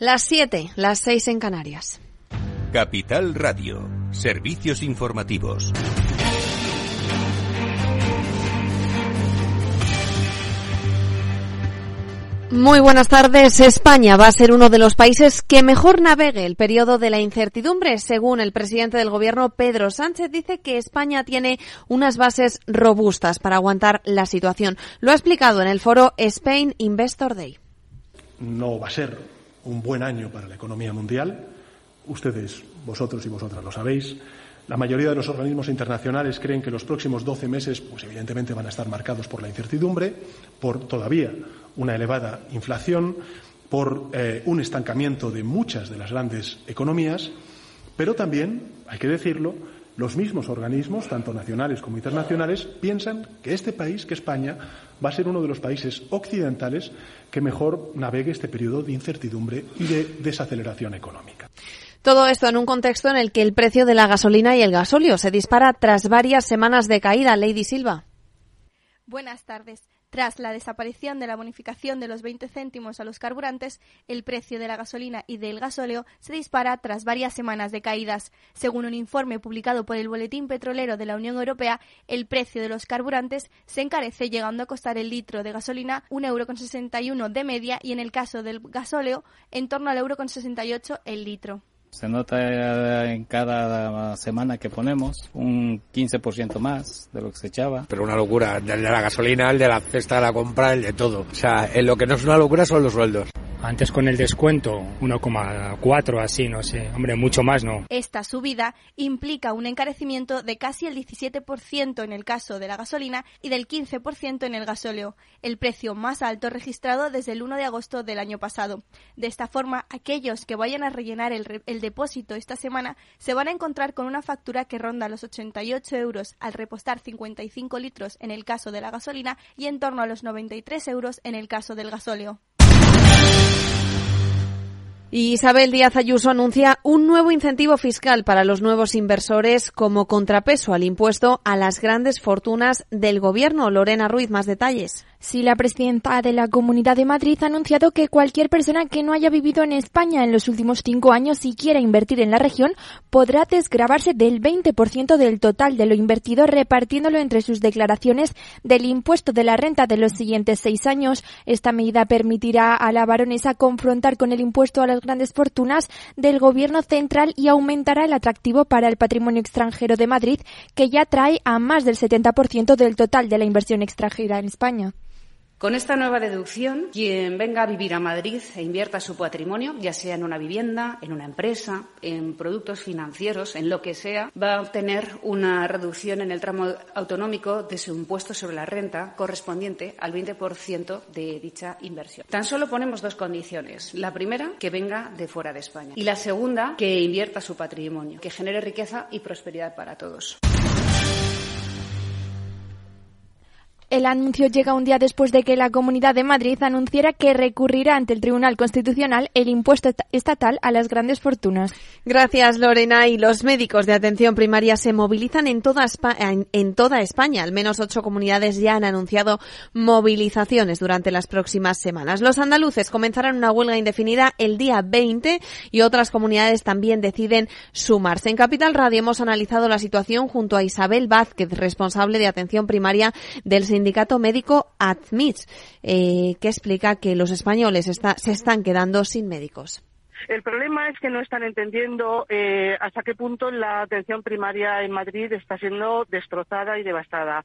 Las 7, las 6 en Canarias. Capital Radio, servicios informativos. Muy buenas tardes. España va a ser uno de los países que mejor navegue el periodo de la incertidumbre. Según el presidente del Gobierno, Pedro Sánchez, dice que España tiene unas bases robustas para aguantar la situación. Lo ha explicado en el foro Spain Investor Day. No va a ser un buen año para la economía mundial. Ustedes, vosotros y vosotras lo sabéis. La mayoría de los organismos internacionales creen que los próximos 12 meses, pues evidentemente van a estar marcados por la incertidumbre, por todavía una elevada inflación, por eh, un estancamiento de muchas de las grandes economías, pero también, hay que decirlo, los mismos organismos, tanto nacionales como internacionales, piensan que este país, que España, va a ser uno de los países occidentales que mejor navegue este periodo de incertidumbre y de desaceleración económica. Todo esto en un contexto en el que el precio de la gasolina y el gasóleo se dispara tras varias semanas de caída. Lady Silva. Buenas tardes. Tras la desaparición de la bonificación de los 20 céntimos a los carburantes, el precio de la gasolina y del gasóleo se dispara tras varias semanas de caídas. Según un informe publicado por el Boletín Petrolero de la Unión Europea, el precio de los carburantes se encarece llegando a costar el litro de gasolina 1,61 euro de media y en el caso del gasóleo en torno al euro con 68 el litro. Se nota en cada semana que ponemos un 15% más de lo que se echaba. Pero una locura, el de la gasolina, el de la cesta de la compra, el de todo. O sea, en lo que no es una locura son los sueldos. Antes con el descuento 1,4 así, no sé, hombre, mucho más no. Esta subida implica un encarecimiento de casi el 17% en el caso de la gasolina y del 15% en el gasóleo, el precio más alto registrado desde el 1 de agosto del año pasado. De esta forma, aquellos que vayan a rellenar el, el depósito esta semana se van a encontrar con una factura que ronda los 88 euros al repostar 55 litros en el caso de la gasolina y en torno a los 93 euros en el caso del gasóleo. Isabel Díaz Ayuso anuncia un nuevo incentivo fiscal para los nuevos inversores como contrapeso al impuesto a las grandes fortunas del gobierno. Lorena Ruiz, más detalles. Sí, la presidenta de la Comunidad de Madrid ha anunciado que cualquier persona que no haya vivido en España en los últimos cinco años y quiera invertir en la región podrá desgravarse del 20% del total de lo invertido repartiéndolo entre sus declaraciones del impuesto de la renta de los siguientes seis años. Esta medida permitirá a la baronesa confrontar con el impuesto a las grandes fortunas del gobierno central y aumentará el atractivo para el patrimonio extranjero de Madrid, que ya trae a más del 70% del total de la inversión extranjera en España. Con esta nueva deducción, quien venga a vivir a Madrid e invierta su patrimonio, ya sea en una vivienda, en una empresa, en productos financieros, en lo que sea, va a obtener una reducción en el tramo autonómico de su impuesto sobre la renta correspondiente al 20% de dicha inversión. Tan solo ponemos dos condiciones. La primera, que venga de fuera de España. Y la segunda, que invierta su patrimonio, que genere riqueza y prosperidad para todos. El anuncio llega un día después de que la Comunidad de Madrid anunciara que recurrirá ante el Tribunal Constitucional el impuesto estatal a las grandes fortunas. Gracias, Lorena. Y los médicos de atención primaria se movilizan en toda, España, en toda España. Al menos ocho comunidades ya han anunciado movilizaciones durante las próximas semanas. Los andaluces comenzarán una huelga indefinida el día 20 y otras comunidades también deciden sumarse. En Capital Radio hemos analizado la situación junto a Isabel Vázquez, responsable de atención primaria del sindicato médico ADMIT, eh, que explica que los españoles está, se están quedando sin médicos. El problema es que no están entendiendo eh, hasta qué punto la atención primaria en Madrid está siendo destrozada y devastada.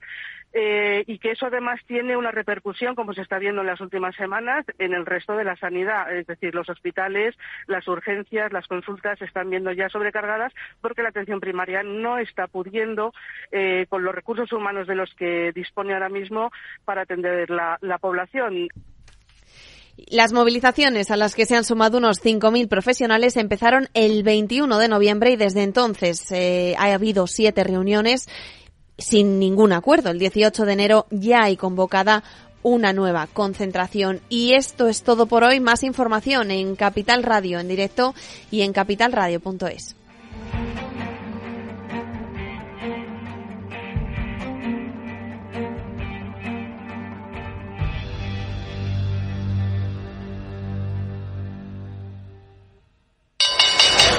Eh, y que eso además tiene una repercusión, como se está viendo en las últimas semanas, en el resto de la sanidad. Es decir, los hospitales, las urgencias, las consultas se están viendo ya sobrecargadas porque la atención primaria no está pudiendo, eh, con los recursos humanos de los que dispone ahora mismo, para atender la, la población. Las movilizaciones a las que se han sumado unos 5.000 profesionales empezaron el 21 de noviembre y desde entonces eh, ha habido siete reuniones sin ningún acuerdo. El 18 de enero ya hay convocada una nueva concentración. Y esto es todo por hoy. Más información en Capital Radio en directo y en capitalradio.es.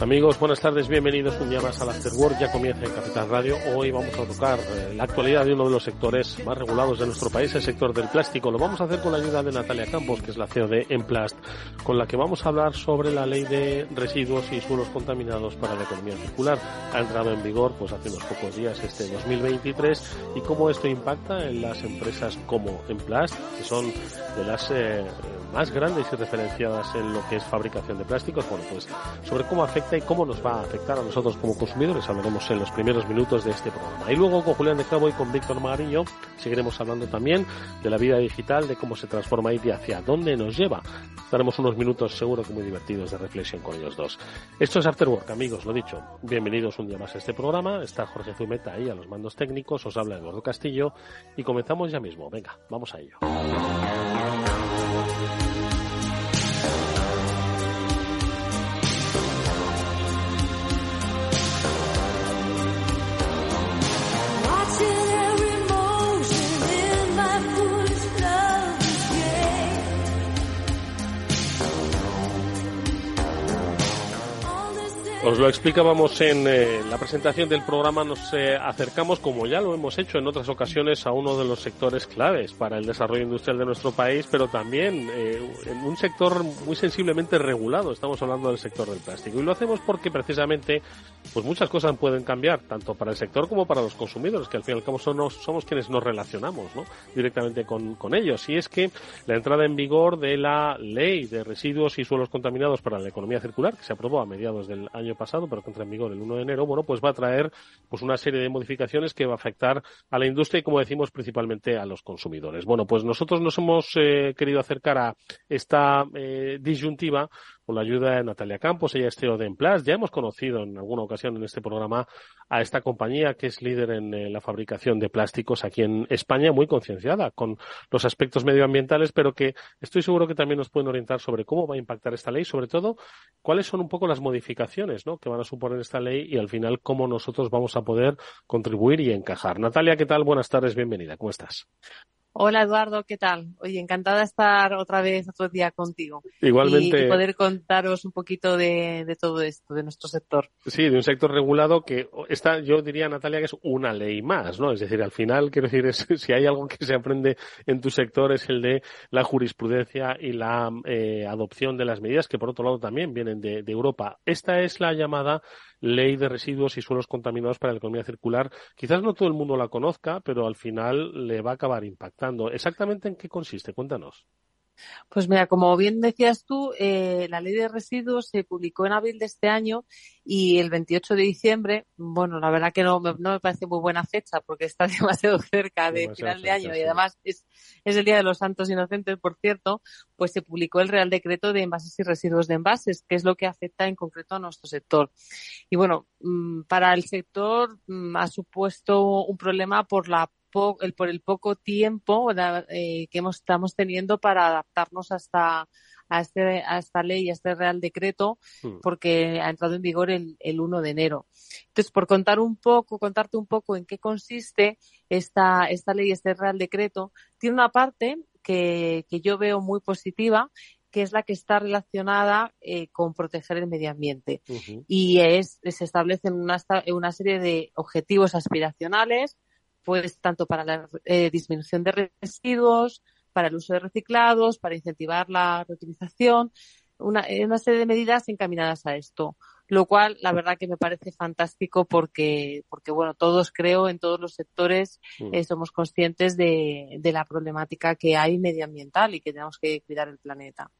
Amigos, buenas tardes, bienvenidos un día más al Afterwork. Ya comienza en Capital Radio. Hoy vamos a tocar eh, la actualidad de uno de los sectores más regulados de nuestro país, el sector del plástico. Lo vamos a hacer con la ayuda de Natalia Campos, que es la CEO de Emplast, con la que vamos a hablar sobre la ley de residuos y suelos contaminados para la economía circular. Ha entrado en vigor pues hace unos pocos días este 2023 y cómo esto impacta en las empresas como Emplast, que son de las eh, más grandes y referenciadas en lo que es fabricación de plásticos. Bueno, pues sobre cómo afecta y cómo nos va a afectar a nosotros como consumidores hablaremos en los primeros minutos de este programa. Y luego con Julián de Cabo y con Víctor Magarillo seguiremos hablando también de la vida digital, de cómo se transforma y hacia dónde nos lleva. Daremos unos minutos seguro que muy divertidos de reflexión con ellos dos. Esto es After Work, amigos, lo dicho. Bienvenidos un día más a este programa. Está Jorge Zumeta ahí a los mandos técnicos, os habla Eduardo Castillo y comenzamos ya mismo. Venga, vamos a ello. Bye. Os lo explicábamos en eh, la presentación del programa, nos eh, acercamos, como ya lo hemos hecho en otras ocasiones, a uno de los sectores claves para el desarrollo industrial de nuestro país, pero también eh, en un sector muy sensiblemente regulado. Estamos hablando del sector del plástico. Y lo hacemos porque precisamente pues muchas cosas pueden cambiar, tanto para el sector como para los consumidores, que al fin y al cabo somos, somos quienes nos relacionamos ¿no? directamente con, con ellos. Y es que la entrada en vigor de la ley de residuos y suelos contaminados para la economía circular, que se aprobó a mediados del año pasado, pero que entra en vigor el 1 de enero, bueno, pues va a traer pues una serie de modificaciones que va a afectar a la industria y, como decimos, principalmente a los consumidores. Bueno, pues nosotros nos hemos eh, querido acercar a esta eh, disyuntiva con la ayuda de Natalia Campos, ella es CEO de Emplas. Ya hemos conocido en alguna ocasión en este programa a esta compañía que es líder en eh, la fabricación de plásticos aquí en España, muy concienciada con los aspectos medioambientales, pero que estoy seguro que también nos pueden orientar sobre cómo va a impactar esta ley, sobre todo cuáles son un poco las modificaciones ¿no? que van a suponer esta ley y al final cómo nosotros vamos a poder contribuir y encajar. Natalia, ¿qué tal? Buenas tardes, bienvenida. ¿Cómo estás? Hola Eduardo, ¿qué tal? Oye, encantada de estar otra vez otro día contigo. Igualmente. Y, poder contaros un poquito de, todo esto, de nuestro sector. Sí, de un sector regulado que está, yo diría, Natalia, que es una ley más, ¿no? Es decir, al final, quiero decir, es, si hay algo que se aprende en tu sector es el de la jurisprudencia y la eh, adopción de las medidas que, por otro lado, también vienen de Europa. Esta es la llamada ley de residuos y suelos contaminados para la economía circular. Quizás no todo el mundo la conozca, pero al final le va a acabar impactando. ¿Exactamente en qué consiste? Cuéntanos. Pues mira, como bien decías tú, eh, la ley de residuos se publicó en abril de este año y el 28 de diciembre, bueno, la verdad que no, no me parece muy buena fecha porque está demasiado cerca de final de año y además es, es el Día de los Santos Inocentes, por cierto, pues se publicó el Real Decreto de Envases y Residuos de Envases, que es lo que afecta en concreto a nuestro sector. Y bueno, mm, para el sector mm, ha supuesto un problema por la el, por el poco tiempo eh, que hemos, estamos teniendo para adaptarnos hasta a, este, a esta ley, a este Real Decreto, hmm. porque ha entrado en vigor el, el 1 de enero. Entonces, por contar un poco, contarte un poco en qué consiste esta, esta ley, este Real Decreto, tiene una parte que, que yo veo muy positiva que es la que está relacionada eh, con proteger el medio ambiente. Y es, se establecen una, una serie de objetivos aspiracionales pues tanto para la eh, disminución de residuos, para el uso de reciclados, para incentivar la reutilización, una, una serie de medidas encaminadas a esto lo cual la verdad que me parece fantástico porque, porque bueno, todos creo en todos los sectores mm. eh, somos conscientes de, de, la problemática que hay medioambiental y que tenemos que cuidar el planeta.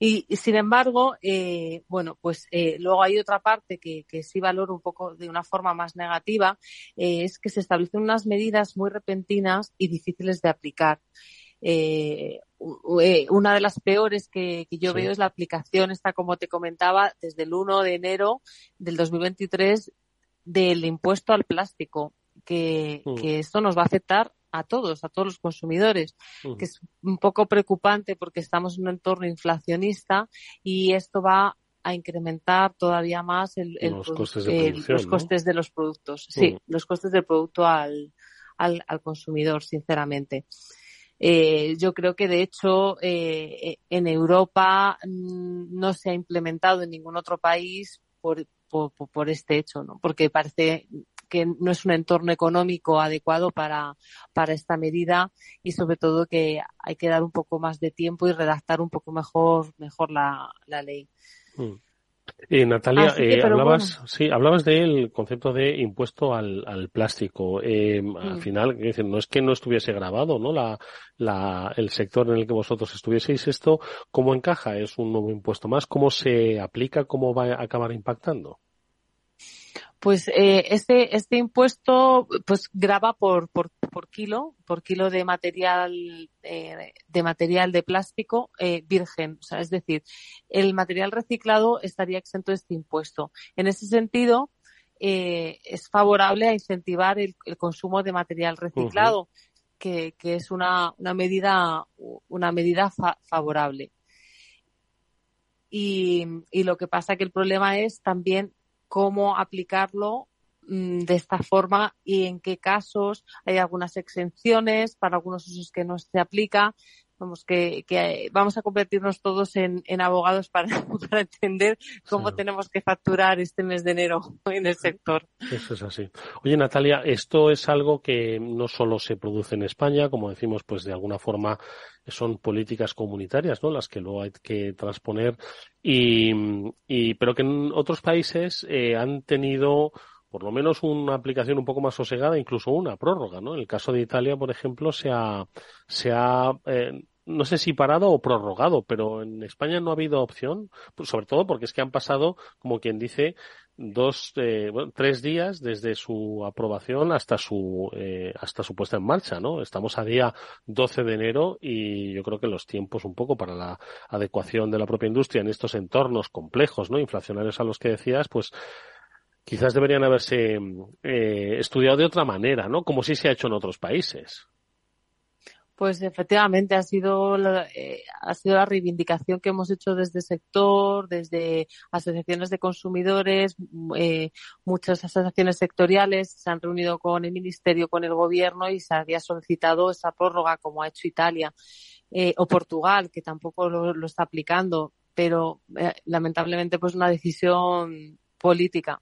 Y, sin embargo, eh, bueno, pues eh, luego hay otra parte que, que, sí valoro un poco de una forma más negativa, eh, es que se establecen unas medidas muy repentinas y difíciles de aplicar. Eh, eh, una de las peores que, yo veo es la aplicación, esta como te comentaba, desde el 1 de enero del 2023 del impuesto al plástico, que, mm. que esto nos va a afectar a todos, a todos los consumidores, que es un poco preocupante porque estamos en un entorno inflacionista y esto va a incrementar todavía más el, los, costes de, los costes de los productos. Sí, los costes del producto al, al, al consumidor, sinceramente. Eh, yo creo que de hecho eh, en Europa mm, no se ha implementado en ningún otro país por, por, por, este hecho, ¿no? Porque parece que no es un entorno económico adecuado para, para esta medida y sobre todo que hay que dar un poco más de tiempo y redactar un poco mejor, mejor la, la ley. Mm. Eh, Natalia, eh, hablabas, sí, hablabas del concepto de impuesto al, al plástico. Eh, Al mm. final, no es que no estuviese grabado, ¿no? La, la, el sector en el que vosotros estuvieseis esto, ¿cómo encaja? ¿Es un nuevo impuesto más? ¿Cómo se aplica? ¿Cómo va a acabar impactando? Pues eh, este, este impuesto pues graba por, por, por kilo, por kilo de material, eh, de material de plástico eh, virgen. O sea, es decir, el material reciclado estaría exento de este impuesto. En ese sentido, eh, es favorable a incentivar el, el consumo de material reciclado, que, que, es una, una medida, una medida fa favorable. Y, y, lo que pasa que el problema es también cómo aplicarlo mm, de esta forma y en qué casos hay algunas exenciones para algunos usos que no se aplica. Vamos, que, que vamos a convertirnos todos en, en abogados para, para, entender cómo tenemos que facturar este mes de enero en el sector. Eso es así. Oye, Natalia, esto es algo que no solo se produce en España, como decimos, pues de alguna forma son políticas comunitarias, ¿no? Las que luego hay que transponer y, y pero que en otros países eh, han tenido por lo menos una aplicación un poco más sosegada, incluso una prórroga, ¿no? En el caso de Italia, por ejemplo, se ha, se ha eh, no sé si parado o prorrogado, pero en España no ha habido opción, pues sobre todo porque es que han pasado, como quien dice, dos, eh, bueno, tres días desde su aprobación hasta su, eh, hasta su puesta en marcha, ¿no? Estamos a día 12 de enero y yo creo que los tiempos un poco para la adecuación de la propia industria en estos entornos complejos, ¿no? Inflacionarios a los que decías, pues quizás deberían haberse eh, estudiado de otra manera, ¿no? Como sí se ha hecho en otros países. Pues efectivamente ha sido la, eh, ha sido la reivindicación que hemos hecho desde el sector, desde asociaciones de consumidores, eh, muchas asociaciones sectoriales se han reunido con el ministerio, con el gobierno y se había solicitado esa prórroga como ha hecho Italia eh, o Portugal, que tampoco lo, lo está aplicando, pero lamentablemente pues una decisión política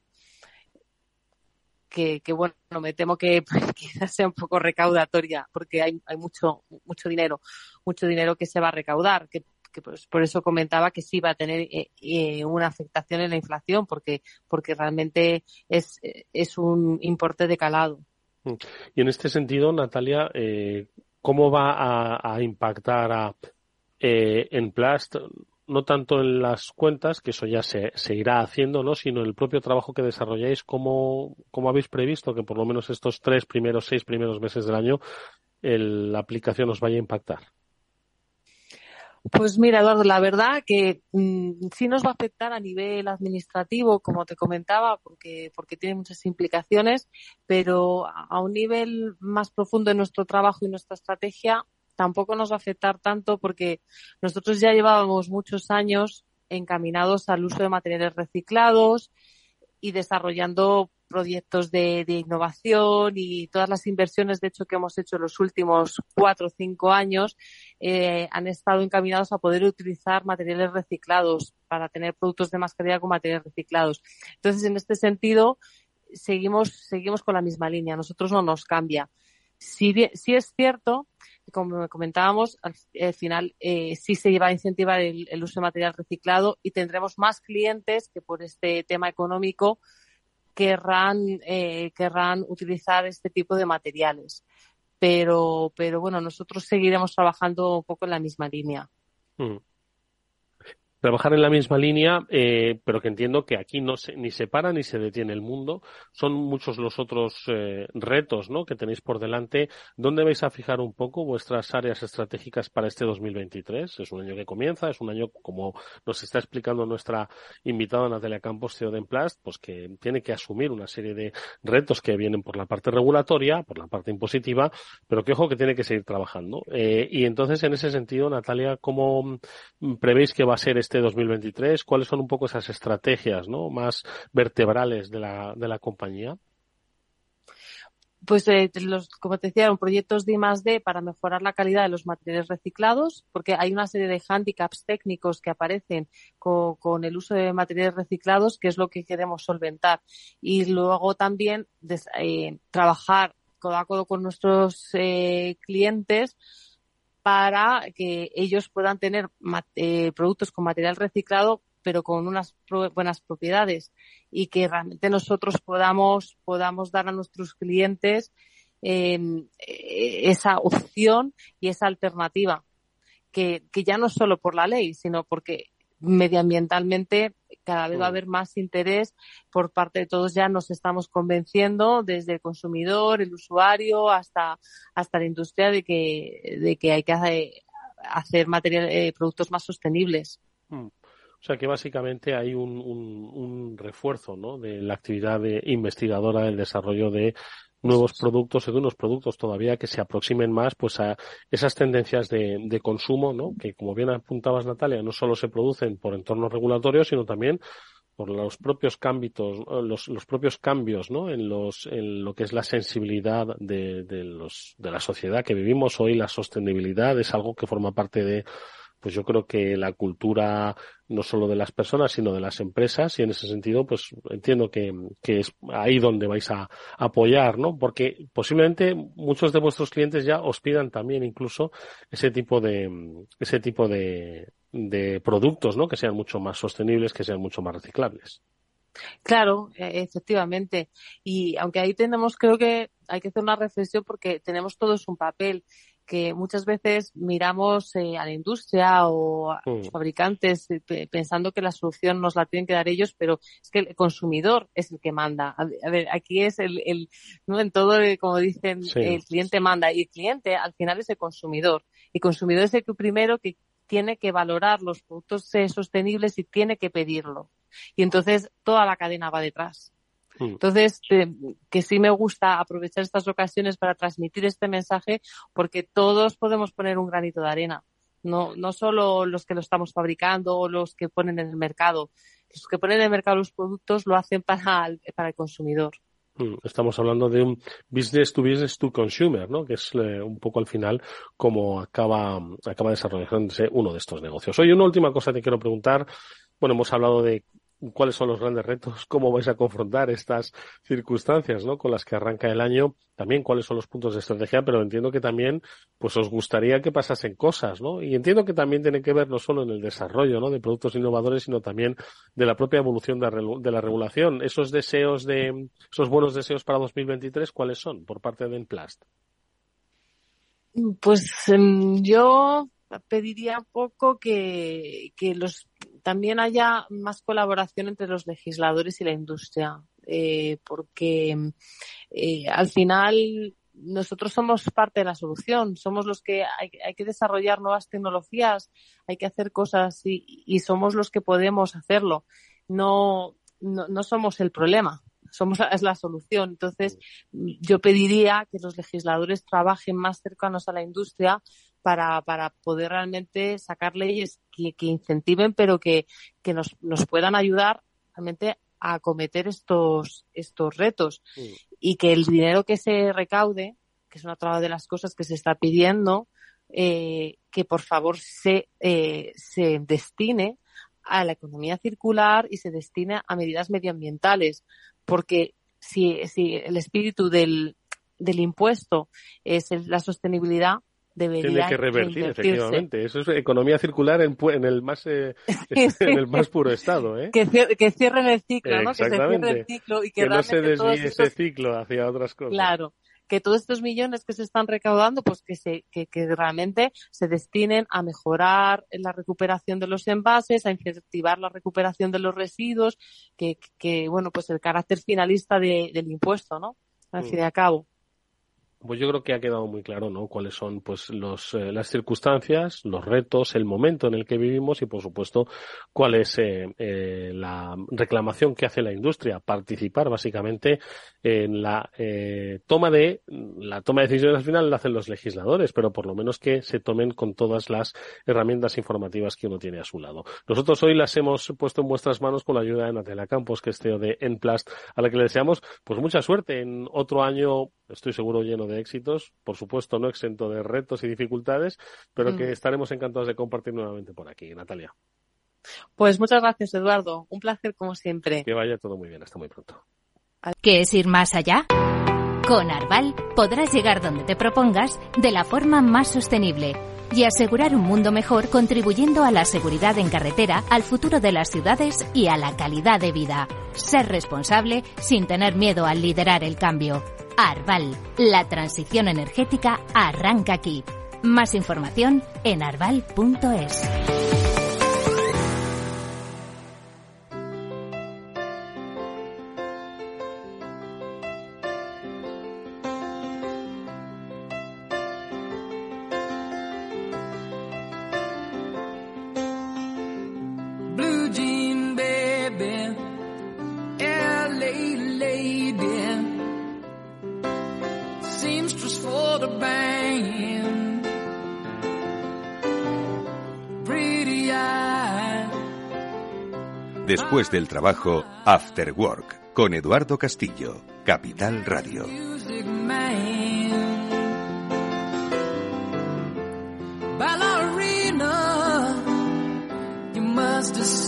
que, bueno, me temo que quizás sea un poco recaudatoria porque hay, hay mucho, mucho dinero, mucho dinero que se va a recaudar, que, pues por eso comentaba que sí va a tener eh, eh, una afectación en la inflación porque, porque realmente es, es un importe de calado. Mm. Y en este sentido, Natalia, eh, ¿cómo va a, a impactar a, eh, en Plast no tanto en las cuentas, que eso ya se, se irá haciendo, ¿no? sino en el propio trabajo que desarrolláis, ¿cómo, cómo habéis previsto que por lo menos estos tres primeros, seis primeros meses del año el, la aplicación os vaya a impactar? Pues mira, Eduardo, la verdad que mmm, sí nos va a afectar a nivel administrativo, como te comentaba, porque, porque tiene muchas implicaciones, pero a un nivel más profundo en nuestro trabajo y nuestra estrategia, tampoco nos va a afectar tanto porque nosotros ya llevábamos muchos años encaminados al uso de materiales reciclados y desarrollando proyectos de, innovación y todas las inversiones, de hecho, que hemos hecho en los últimos cuatro o cinco años eh, han estado encaminados a poder utilizar materiales reciclados para tener productos de más calidad con materiales reciclados. Entonces, en este sentido, seguimos, seguimos con la misma línea. Nosotros no nos cambia. Si, es cierto, como comentábamos, al, final eh, sí se lleva a incentivar el, uso de material reciclado y tendremos más clientes que por este tema económico querrán, eh, querrán utilizar este tipo de materiales. Pero, pero bueno, nosotros seguiremos trabajando un poco en la misma línea. Mm trabajar en la misma línea, eh, pero que entiendo que aquí no se, ni se para ni se detiene el mundo. Son muchos los otros eh, retos ¿no? que tenéis por delante. ¿Dónde vais a fijar un poco vuestras áreas estratégicas para este 2023? Es un año que comienza, es un año, como nos está explicando nuestra invitada Natalia Campos, CEO de Emplast, pues que tiene que asumir una serie de retos que vienen por la parte regulatoria, por la parte impositiva, pero que ojo que tiene que seguir trabajando. Eh, y entonces, en ese sentido, Natalia, ¿cómo prevéis que va a ser este 2023? Este ¿Cuáles son un poco esas estrategias más vertebrales de la, de la compañía? Pues eh, los, como te decía, proyectos de I+D para mejorar la calidad de los materiales reciclados, porque hay una serie de hándicaps técnicos que aparecen con, el uso de materiales reciclados, que es lo que queremos solventar. Y luego también eh, trabajar codo a codo con nuestros eh, clientes para que ellos puedan tener eh, productos con material reciclado pero con unas buenas propiedades. Y que realmente nosotros podamos podamos dar a nuestros clientes em, eh, esa opción y esa alternativa. Que, que ya no solo por la ley sino porque medioambientalmente cada vez va a haber más interés por parte de todos. Ya nos estamos convenciendo desde el consumidor, el usuario, hasta, hasta la industria de que, de que hay que hacer, material, eh, productos más sostenibles. Mm. O sea que básicamente hay un, un, un refuerzo ¿no? de la actividad de investigadora del desarrollo de nuevos productos y de unos productos todavía que se aproximen más pues a esas tendencias de, de, consumo, ¿no? Que como bien apuntabas Natalia, no solo se producen por entornos regulatorios, sino también por los propios cambios, los, los propios cambios, ¿no? En los, en lo que es la sensibilidad de, de los, de la sociedad que vivimos hoy, la sostenibilidad es algo que forma parte de pues yo creo que la cultura no solo de las personas, sino de las empresas, y en ese sentido, pues entiendo que, que es ahí donde vais a, apoyar, ¿no? Porque posiblemente muchos de vuestros clientes ya os pidan también incluso ese tipo de, ese tipo de, de productos, ¿no? Que sean mucho más sostenibles, que sean mucho más reciclables. Claro, e, efectivamente. Y aunque ahí tenemos, creo que hay que hacer una reflexión porque tenemos todos un papel que muchas veces miramos eh, a la industria o a los mm. fabricantes eh, pensando que la solución nos la tienen que dar ellos, pero es que el consumidor es el que manda. A, ver, aquí es el, el ¿no? en todo, eh, como dicen, el cliente manda y el cliente al final es el consumidor. Y el consumidor es el que primero que tiene que valorar los productos sostenibles y tiene que pedirlo. Y entonces toda la cadena va detrás. Mm. Entonces, eh, que sí me gusta aprovechar estas ocasiones para transmitir este mensaje porque todos podemos poner un granito de arena. No, no solo los que lo estamos fabricando o los que ponen en el mercado. Los que ponen en el mercado los productos lo hacen para el, para el consumidor. Mm, estamos hablando de un business to business to consumer, ¿no? Que es eh, un poco al final como acaba, acaba desarrollándose uno de estos negocios. Oye, una última cosa te quiero preguntar. Bueno, hemos hablado de cuáles son los grandes retos, cómo vais a confrontar estas circunstancias, ¿no? Con las que arranca el año, también cuáles son los puntos de estrategia, pero entiendo que también, pues os gustaría que pasasen cosas, ¿no? Y entiendo que también tiene que ver no solo en el desarrollo, ¿no? De productos innovadores, sino también de la propia evolución de, la regulación. Esos deseos de, esos buenos deseos para 2023, ¿cuáles son por parte de Enplast? Pues em, yo pediría un poco que, que los también haya más colaboración entre los legisladores y la industria, eh, porque eh, al final nosotros somos parte de la solución, somos los que hay, que desarrollar nuevas tecnologías, hay que hacer cosas y, somos los que podemos hacerlo. No, no, somos el problema, somos es la solución. Entonces, yo pediría que los legisladores trabajen más cercanos a la industria para, para poder realmente sacar leyes que, incentiven, pero que, que nos, nos puedan ayudar realmente a acometer estos, estos retos. Y que el dinero que se recaude, que es una otra de las cosas que se está pidiendo, eh, que por favor se, eh, se destine a la economía circular y se destine a medidas medioambientales, porque si, si el espíritu del, del impuesto es la sostenibilidad, debería tiene que revertir efectivamente. Eso es economía circular en, en el más eh, en el más puro estado ¿eh? que, que cierren el ciclo no que se cierre el ciclo y que, que no se desvíe ese ciclo hacia otras cosas. Claro. Que todos estos millones que se están recaudando, pues que se, que, que realmente se destinen a mejorar la recuperación de los envases, a incentivar la recuperación de los residuos, que, que bueno, pues el carácter finalista de, del impuesto, ¿no? Al fin y al cabo. Pues yo creo que ha quedado muy claro, ¿no? Cuáles son, pues, los, eh, las circunstancias, los retos, el momento en el que vivimos y, por supuesto, cuál es eh, eh, la reclamación que hace la industria. Participar, básicamente, en la toma de, la toma de decisiones al final la hacen los legisladores, pero por lo menos que se tomen con todas las herramientas informativas que uno tiene a su lado. Nosotros hoy las hemos puesto en vuestras manos con la ayuda de Natalia Campos, que es CEO de Enplast, a la que le deseamos, pues, mucha suerte en otro año, estoy seguro, lleno de éxitos, por supuesto no exento de retos y dificultades, pero que mm. estaremos encantados de compartir nuevamente por aquí. Natalia. Pues muchas gracias, Eduardo. Un placer como siempre. Que vaya todo muy bien. Hasta muy pronto. ¿Qué es ir más allá? Con Arval podrás llegar donde te propongas de la forma más sostenible y asegurar un mundo mejor contribuyendo a la seguridad en carretera, al futuro de las ciudades y a la calidad de vida. Ser responsable sin tener miedo al liderar el cambio. Arval, la transición energética arranca aquí. Más información en arval.es. Después del trabajo, After Work, con Eduardo Castillo, Capital Radio.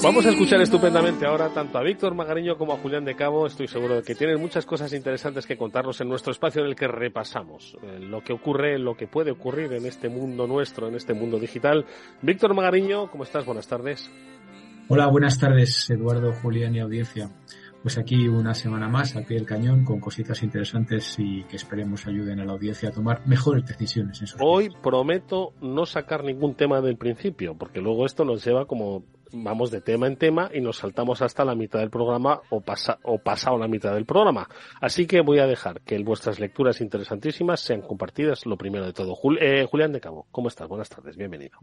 Vamos a escuchar estupendamente ahora tanto a Víctor Magariño como a Julián de Cabo. Estoy seguro de que tienen muchas cosas interesantes que contarnos en nuestro espacio en el que repasamos eh, lo que ocurre, lo que puede ocurrir en este mundo nuestro, en este mundo digital. Víctor Magariño, ¿cómo estás? Buenas tardes. Hola, buenas tardes, Eduardo, Julián y audiencia. Pues aquí una semana más al pie del cañón con cositas interesantes y que esperemos ayuden a la audiencia a tomar mejores decisiones. En Hoy prometo no sacar ningún tema del principio, porque luego esto nos lleva como vamos de tema en tema y nos saltamos hasta la mitad del programa o, pasa, o pasado la mitad del programa. Así que voy a dejar que vuestras lecturas interesantísimas sean compartidas lo primero de todo. Eh, Julián de Cabo, ¿cómo estás? Buenas tardes, bienvenido.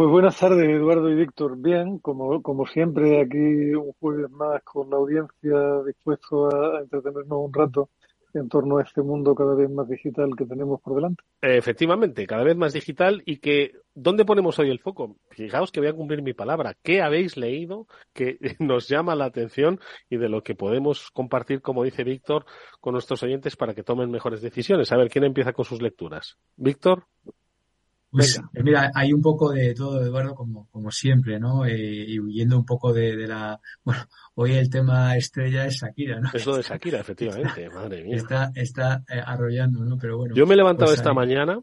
Pues buenas tardes, Eduardo y Víctor. Bien, como, como siempre, aquí un jueves más con la audiencia dispuesto a, entretenernos un rato en torno a este mundo cada vez más digital que tenemos por delante. Efectivamente, cada vez más digital y que, ¿dónde ponemos hoy el foco? Fijaos que voy a cumplir mi palabra. ¿Qué habéis leído que nos llama la atención y de lo que podemos compartir, como dice Víctor, con nuestros oyentes para que tomen mejores decisiones? A ver, ¿quién empieza con sus lecturas? Víctor. Pues eh, mira, hay un poco de todo, Eduardo, como, como siempre, ¿no? Eh, y huyendo un poco de, de, la... Bueno, hoy el tema estrella es Shakira, ¿no? Es lo de Shakira, efectivamente, madre mía. Está, está eh, arrollando, ¿no? Pero bueno. Yo me he levantado pues esta mañana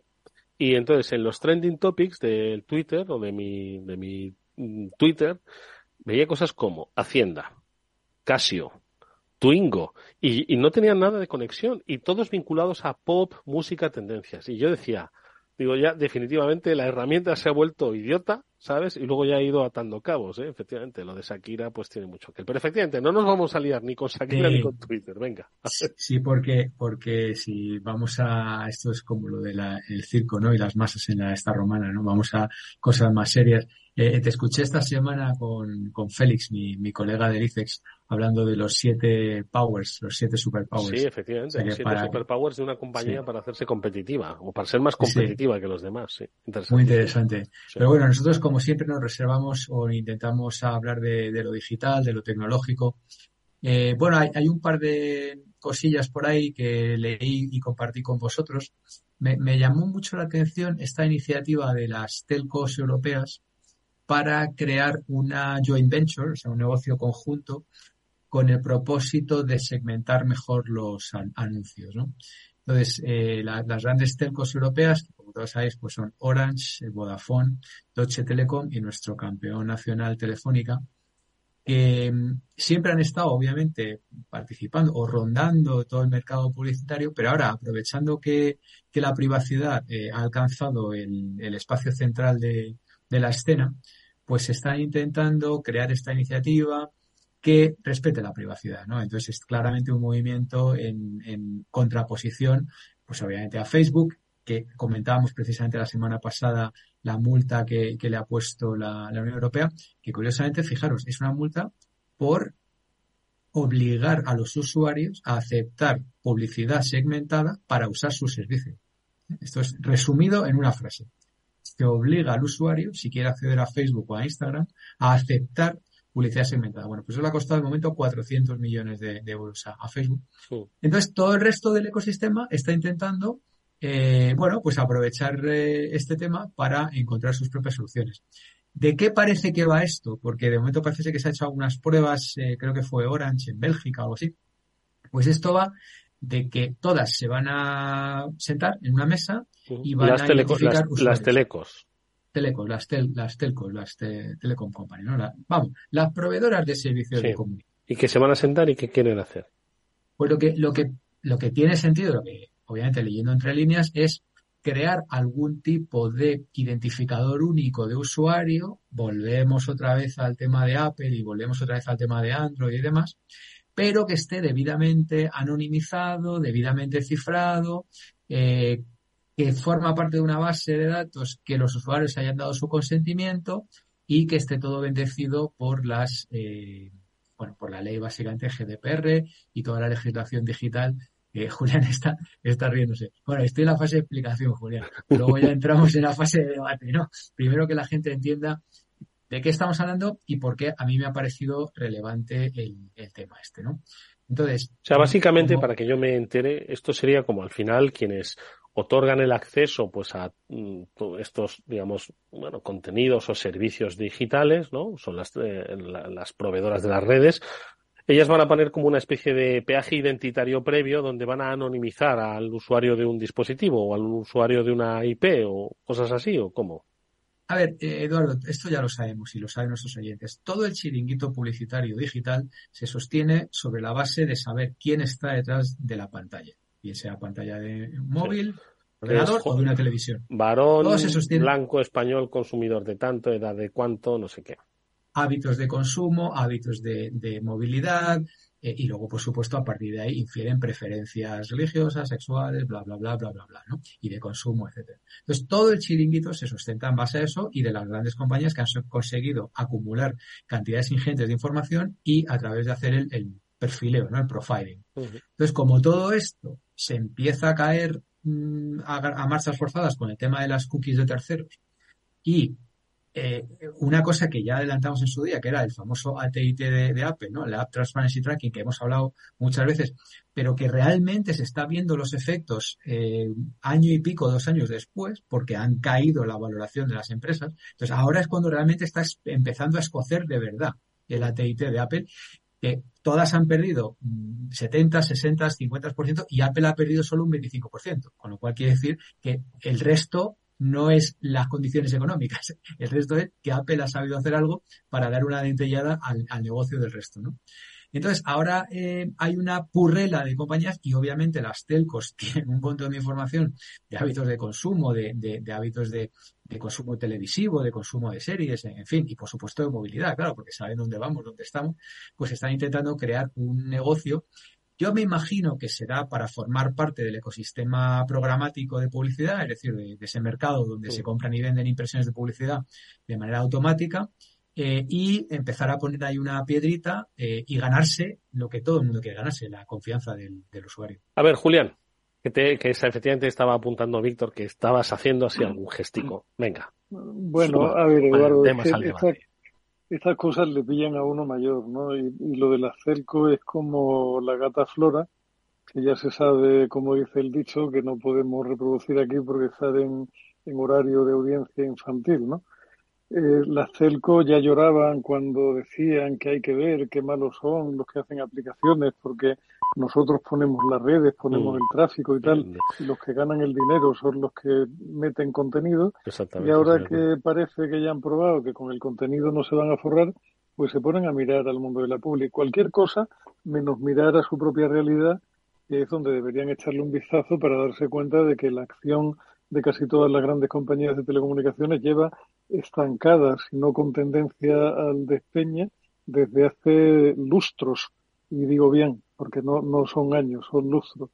y entonces en los trending topics del Twitter o de mi, de mi mm, Twitter veía cosas como Hacienda, Casio, Twingo, y, y no tenían nada de conexión, y todos vinculados a pop, música, tendencias. Y yo decía, digo, ya definitivamente la herramienta se ha vuelto idiota, ¿sabes? Y luego ya ha ido atando cabos, ¿eh? Efectivamente, lo de Shakira pues tiene mucho que Pero efectivamente, no nos vamos a liar ni con Shakira ni con Twitter, venga. Sí, porque, porque si vamos a, esto es como lo del el circo, ¿no? Y las masas en la esta romana, ¿no? Vamos a cosas más serias. Eh, te escuché esta semana con, con Félix, mi, mi colega del ICEX, hablando de los siete powers, los siete superpowers. Sí, efectivamente, los siete superpowers de una compañía para hacerse competitiva o para ser más competitiva que los demás. Sí. Muy interesante. Pero bueno, nosotros como siempre nos reservamos o intentamos hablar de, de lo digital, de lo tecnológico. Eh, bueno, hay, hay, un par de cosillas por ahí que leí y compartí con vosotros. Me, me llamó mucho la atención esta iniciativa de las telcos europeas para crear una joint venture, o sea, un negocio conjunto con el propósito de segmentar mejor los anuncios, ¿no? Entonces, eh, las grandes telcos europeas, como todos sabéis, pues son Orange, Vodafone, Deutsche Telekom y nuestro campeón nacional Telefónica, que mm, siempre han estado, obviamente, participando o rondando todo el mercado publicitario, pero ahora, aprovechando que, la privacidad eh, ha alcanzado el, espacio central de, de la escena, pues están intentando crear esta iniciativa que respete la privacidad, ¿no? Entonces es claramente un movimiento en, contraposición, pues obviamente a Facebook, que comentábamos precisamente la semana pasada la multa que, le ha puesto la, Unión Europea, que curiosamente, fijaros, es una multa por obligar a los usuarios a aceptar publicidad segmentada para usar su servicio. Esto es resumido en una frase. Se obliga al usuario, si quiere acceder a Facebook o a Instagram, a aceptar publicidad segmentada. Bueno, pues eso le ha costado de momento 400 millones de, euros a, Facebook. Entonces, todo el resto del ecosistema está intentando, eh, bueno, pues aprovechar eh, este tema para encontrar sus propias soluciones. ¿De qué parece que va esto? Porque de momento parece que se ha hecho algunas pruebas, eh, creo que fue Orange en Bélgica o algo así. pues esto va de que todas se van a sentar en una mesa y van a identificar las telecos telecos, las, las telcos, las telecom company, ¿no? vamos, las proveedoras de servicios de comunicación. ¿Y que se van a sentar y qué quieren hacer? Pues lo que, lo que, lo que tiene sentido, lo que obviamente leyendo entre líneas, es crear algún tipo de identificador único de usuario, volvemos otra vez al tema de Apple y volvemos otra vez al tema de Android y demás, pero que esté debidamente anonimizado, debidamente cifrado, eh, que forma parte de una base de datos que los usuarios hayan dado su consentimiento y que esté todo bendecido por las eh, bueno por la ley básicamente GDPR y toda la legislación digital Julián está, está riéndose. Bueno, estoy en la fase de explicación, Julián. Luego ya entramos en la fase de debate, ¿no? Primero que la gente entienda de qué estamos hablando y por qué a mí me ha parecido relevante el, tema este, ¿no? Entonces. O sea, básicamente, para que yo me entere, esto sería como al final quienes otorgan el acceso pues a mm, estos digamos bueno contenidos o servicios digitales no son las eh, las proveedoras de las redes. Ellas van a poner como una especie de peaje identitario previo donde van a anonimizar al usuario de un dispositivo o al usuario de una IP o cosas así o cómo a ver, eh, Eduardo, esto ya lo sabemos y lo saben nuestros oyentes. Todo el chiringuito publicitario digital se sostiene sobre la base de saber quién está detrás de la pantalla bien sea pantalla de móvil, ordenador o de una televisión. Varón, blanco, español, consumidor de tanto, edad de cuánto, no sé qué. Hábitos de consumo, hábitos de, movilidad, eh, y luego, por supuesto, a partir de ahí infieren preferencias religiosas, sexuales, bla, bla, bla, bla, bla, bla, ¿no? Y de consumo, etcétera. Entonces, todo el chiringuito se sustenta en base a eso y de las grandes compañías que han conseguido acumular cantidades ingentes de información y a través de hacer el, perfileo, ¿no? El profiling. Entonces, como todo esto se empieza a caer mm, a, marchas forzadas con el tema de las cookies de terceros y eh, una cosa que ya adelantamos en su día, que era el famoso ATT de, Apple, ¿no? La App Transparency Tracking, que hemos hablado muchas veces, pero que realmente se está viendo los efectos eh, año y pico, dos años después, porque han caído la valoración de las empresas. Entonces, ahora es cuando realmente está empezando a escocer de verdad el ATT de Apple que todas han perdido 70, 60, 50% y Apple ha perdido solo un 25%, con lo cual quiere decir que el resto no es las condiciones económicas, el resto es que Apple ha sabido hacer algo para dar una dentellada al, al negocio del resto, ¿no? Entonces, ahora eh, hay una purrela de compañías y obviamente las telcos tienen un montón de información de hábitos de consumo, de, de, hábitos de, de, consumo televisivo, de consumo de series, en fin, y por supuesto de movilidad, claro, porque saben dónde vamos, dónde estamos, pues están intentando crear un negocio. Yo me imagino que será para formar parte del ecosistema programático de publicidad, es decir, de, ese mercado donde se compran y venden impresiones de publicidad de manera automática eh, y empezar a poner ahí una piedrita eh, y ganarse lo que todo el mundo quiere ganarse, la confianza del, usuario. A ver, Julián, que, te, que efectivamente estaba apuntando Víctor que estabas haciendo así algún gestico. Venga. Bueno, a ver, Eduardo, estas cosas le pillan a uno mayor, ¿no? Y, lo del acerco es como la gata flora, que ya se sabe, como dice el dicho, que no podemos reproducir aquí porque está en, en horario de audiencia infantil, ¿no? Eh, las telcos ya lloraban cuando decían que hay que ver qué malos son los que hacen aplicaciones porque nosotros ponemos las redes, ponemos Mm. el tráfico y tal, y los que ganan el dinero son los que meten contenido. Exactamente. Y ahora que parece que ya han probado que con el contenido no se van a forrar, pues se ponen a mirar al mundo de la public. Cualquier cosa menos mirar a su propia realidad, que es donde deberían echarle un vistazo para darse cuenta de que la acción de casi todas las grandes compañías de telecomunicaciones lleva estancada, si no con tendencia al despeñe, desde hace lustros. Y digo bien, porque no, no son años, son lustros.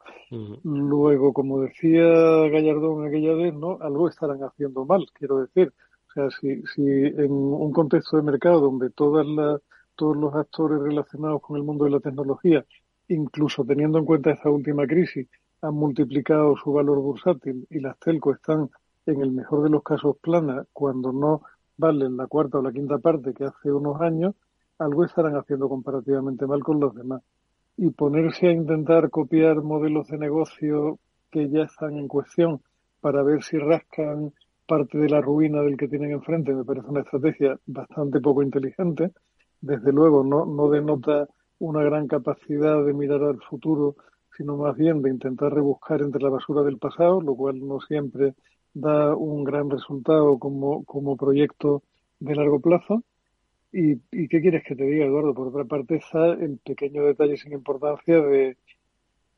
Luego, como decía Gallardón aquella vez, ¿no? Algo estarán haciendo mal, quiero decir. O sea, si, si en un contexto de mercado donde todas las, todos los actores relacionados con el mundo de la tecnología, incluso teniendo en cuenta esta última crisis, han multiplicado su valor bursátil y las telco están en el mejor de los casos planas cuando no valen la cuarta o la quinta parte que hace unos años, algo estarán haciendo comparativamente mal con los demás. Y ponerse a intentar copiar modelos de negocio que ya están en cuestión para ver si rascan parte de la ruina del que tienen enfrente me parece una estrategia bastante poco inteligente. Desde luego no, no denota una gran capacidad de mirar al futuro, sino más bien de intentar rebuscar entre la basura del pasado, lo cual no siempre da un gran resultado como, como proyecto de largo plazo. ¿Y, ¿Y qué quieres que te diga, Eduardo? Por otra parte está el pequeño detalle sin importancia de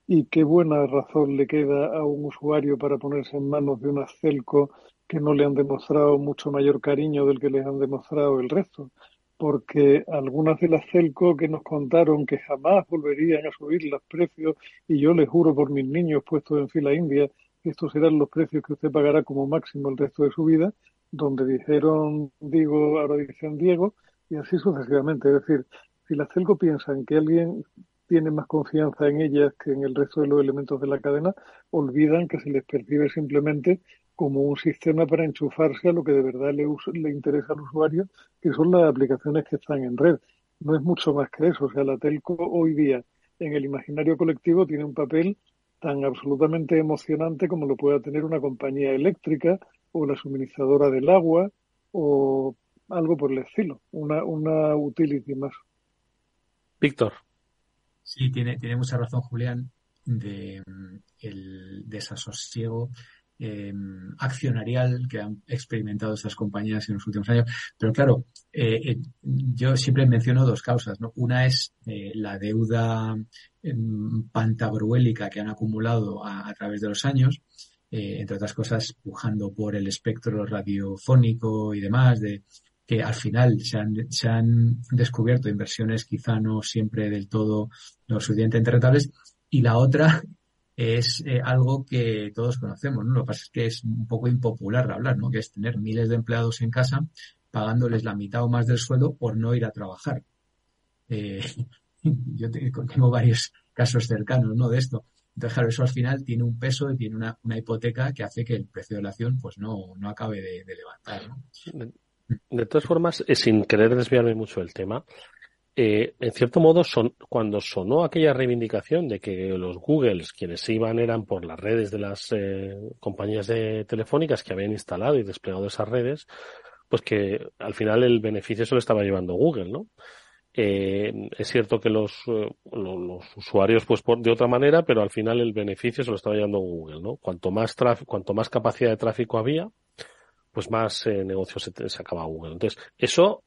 y qué buena razón le queda a un usuario para ponerse en manos de una Celco que no le han demostrado mucho mayor cariño del que les han demostrado el resto. Porque algunas de las Celco que nos contaron que jamás volverían a subir los precios, y yo les juro por mis niños puestos en fila india, estos serán los precios que usted pagará como máximo el resto de su vida, donde dijeron digo, ahora dicen Diego, y así sucesivamente. Es decir, si las Celco piensan que alguien tiene más confianza en ellas que en el resto de los elementos de la cadena, olvidan que se les percibe simplemente como un sistema para enchufarse a lo que de verdad le, le, interesa al usuario, que son las aplicaciones que están en red. No es mucho más que eso. O sea, la telco hoy día en el imaginario colectivo tiene un papel tan absolutamente emocionante como lo pueda tener una compañía eléctrica o la suministradora del agua o algo por el estilo, una, una utility más. Víctor. Sí, tiene, tiene mucha razón Julián de el desasosiego eh, accionarial que han experimentado estas compañías en los últimos años. Pero claro, eh, eh, yo siempre menciono dos causas. ¿no? Una es la deuda pantabruélica que han acumulado a, través de los años, entre otras cosas, pujando por el espectro radiofónico y demás, de que al final se han, se han descubierto inversiones quizá no siempre del todo lo suficientemente rentables. Y la otra es eh, algo que todos conocemos, ¿no? Lo que pasa es que es un poco impopular hablar, ¿no? Que es tener miles de empleados en casa pagándoles la mitad o más del sueldo por no ir a trabajar. Eh, yo tengo varios casos cercanos, ¿no? De esto. Entonces, claro, eso al final tiene un peso y tiene una, una hipoteca que hace que el precio de la acción pues no, no acabe de, de levantar, ¿no? De todas formas, eh, sin querer desviarme mucho del tema, eh, en cierto modo, son, cuando sonó aquella reivindicación de que los Googles, quienes iban eran por las redes de las eh, compañías de telefónicas que habían instalado y desplegado esas redes, pues que al final el beneficio se lo estaba llevando Google, ¿no? Eh, es cierto que los, los, los, usuarios, pues por, de otra manera, pero al final el beneficio se lo estaba llevando Google, ¿no? Cuanto más cuanto más capacidad de tráfico había, pues más eh, negocio se, se acaba Google. Entonces, eso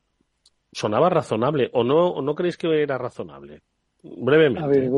sonaba razonable o no o no creéis que era razonable brevemente. A ver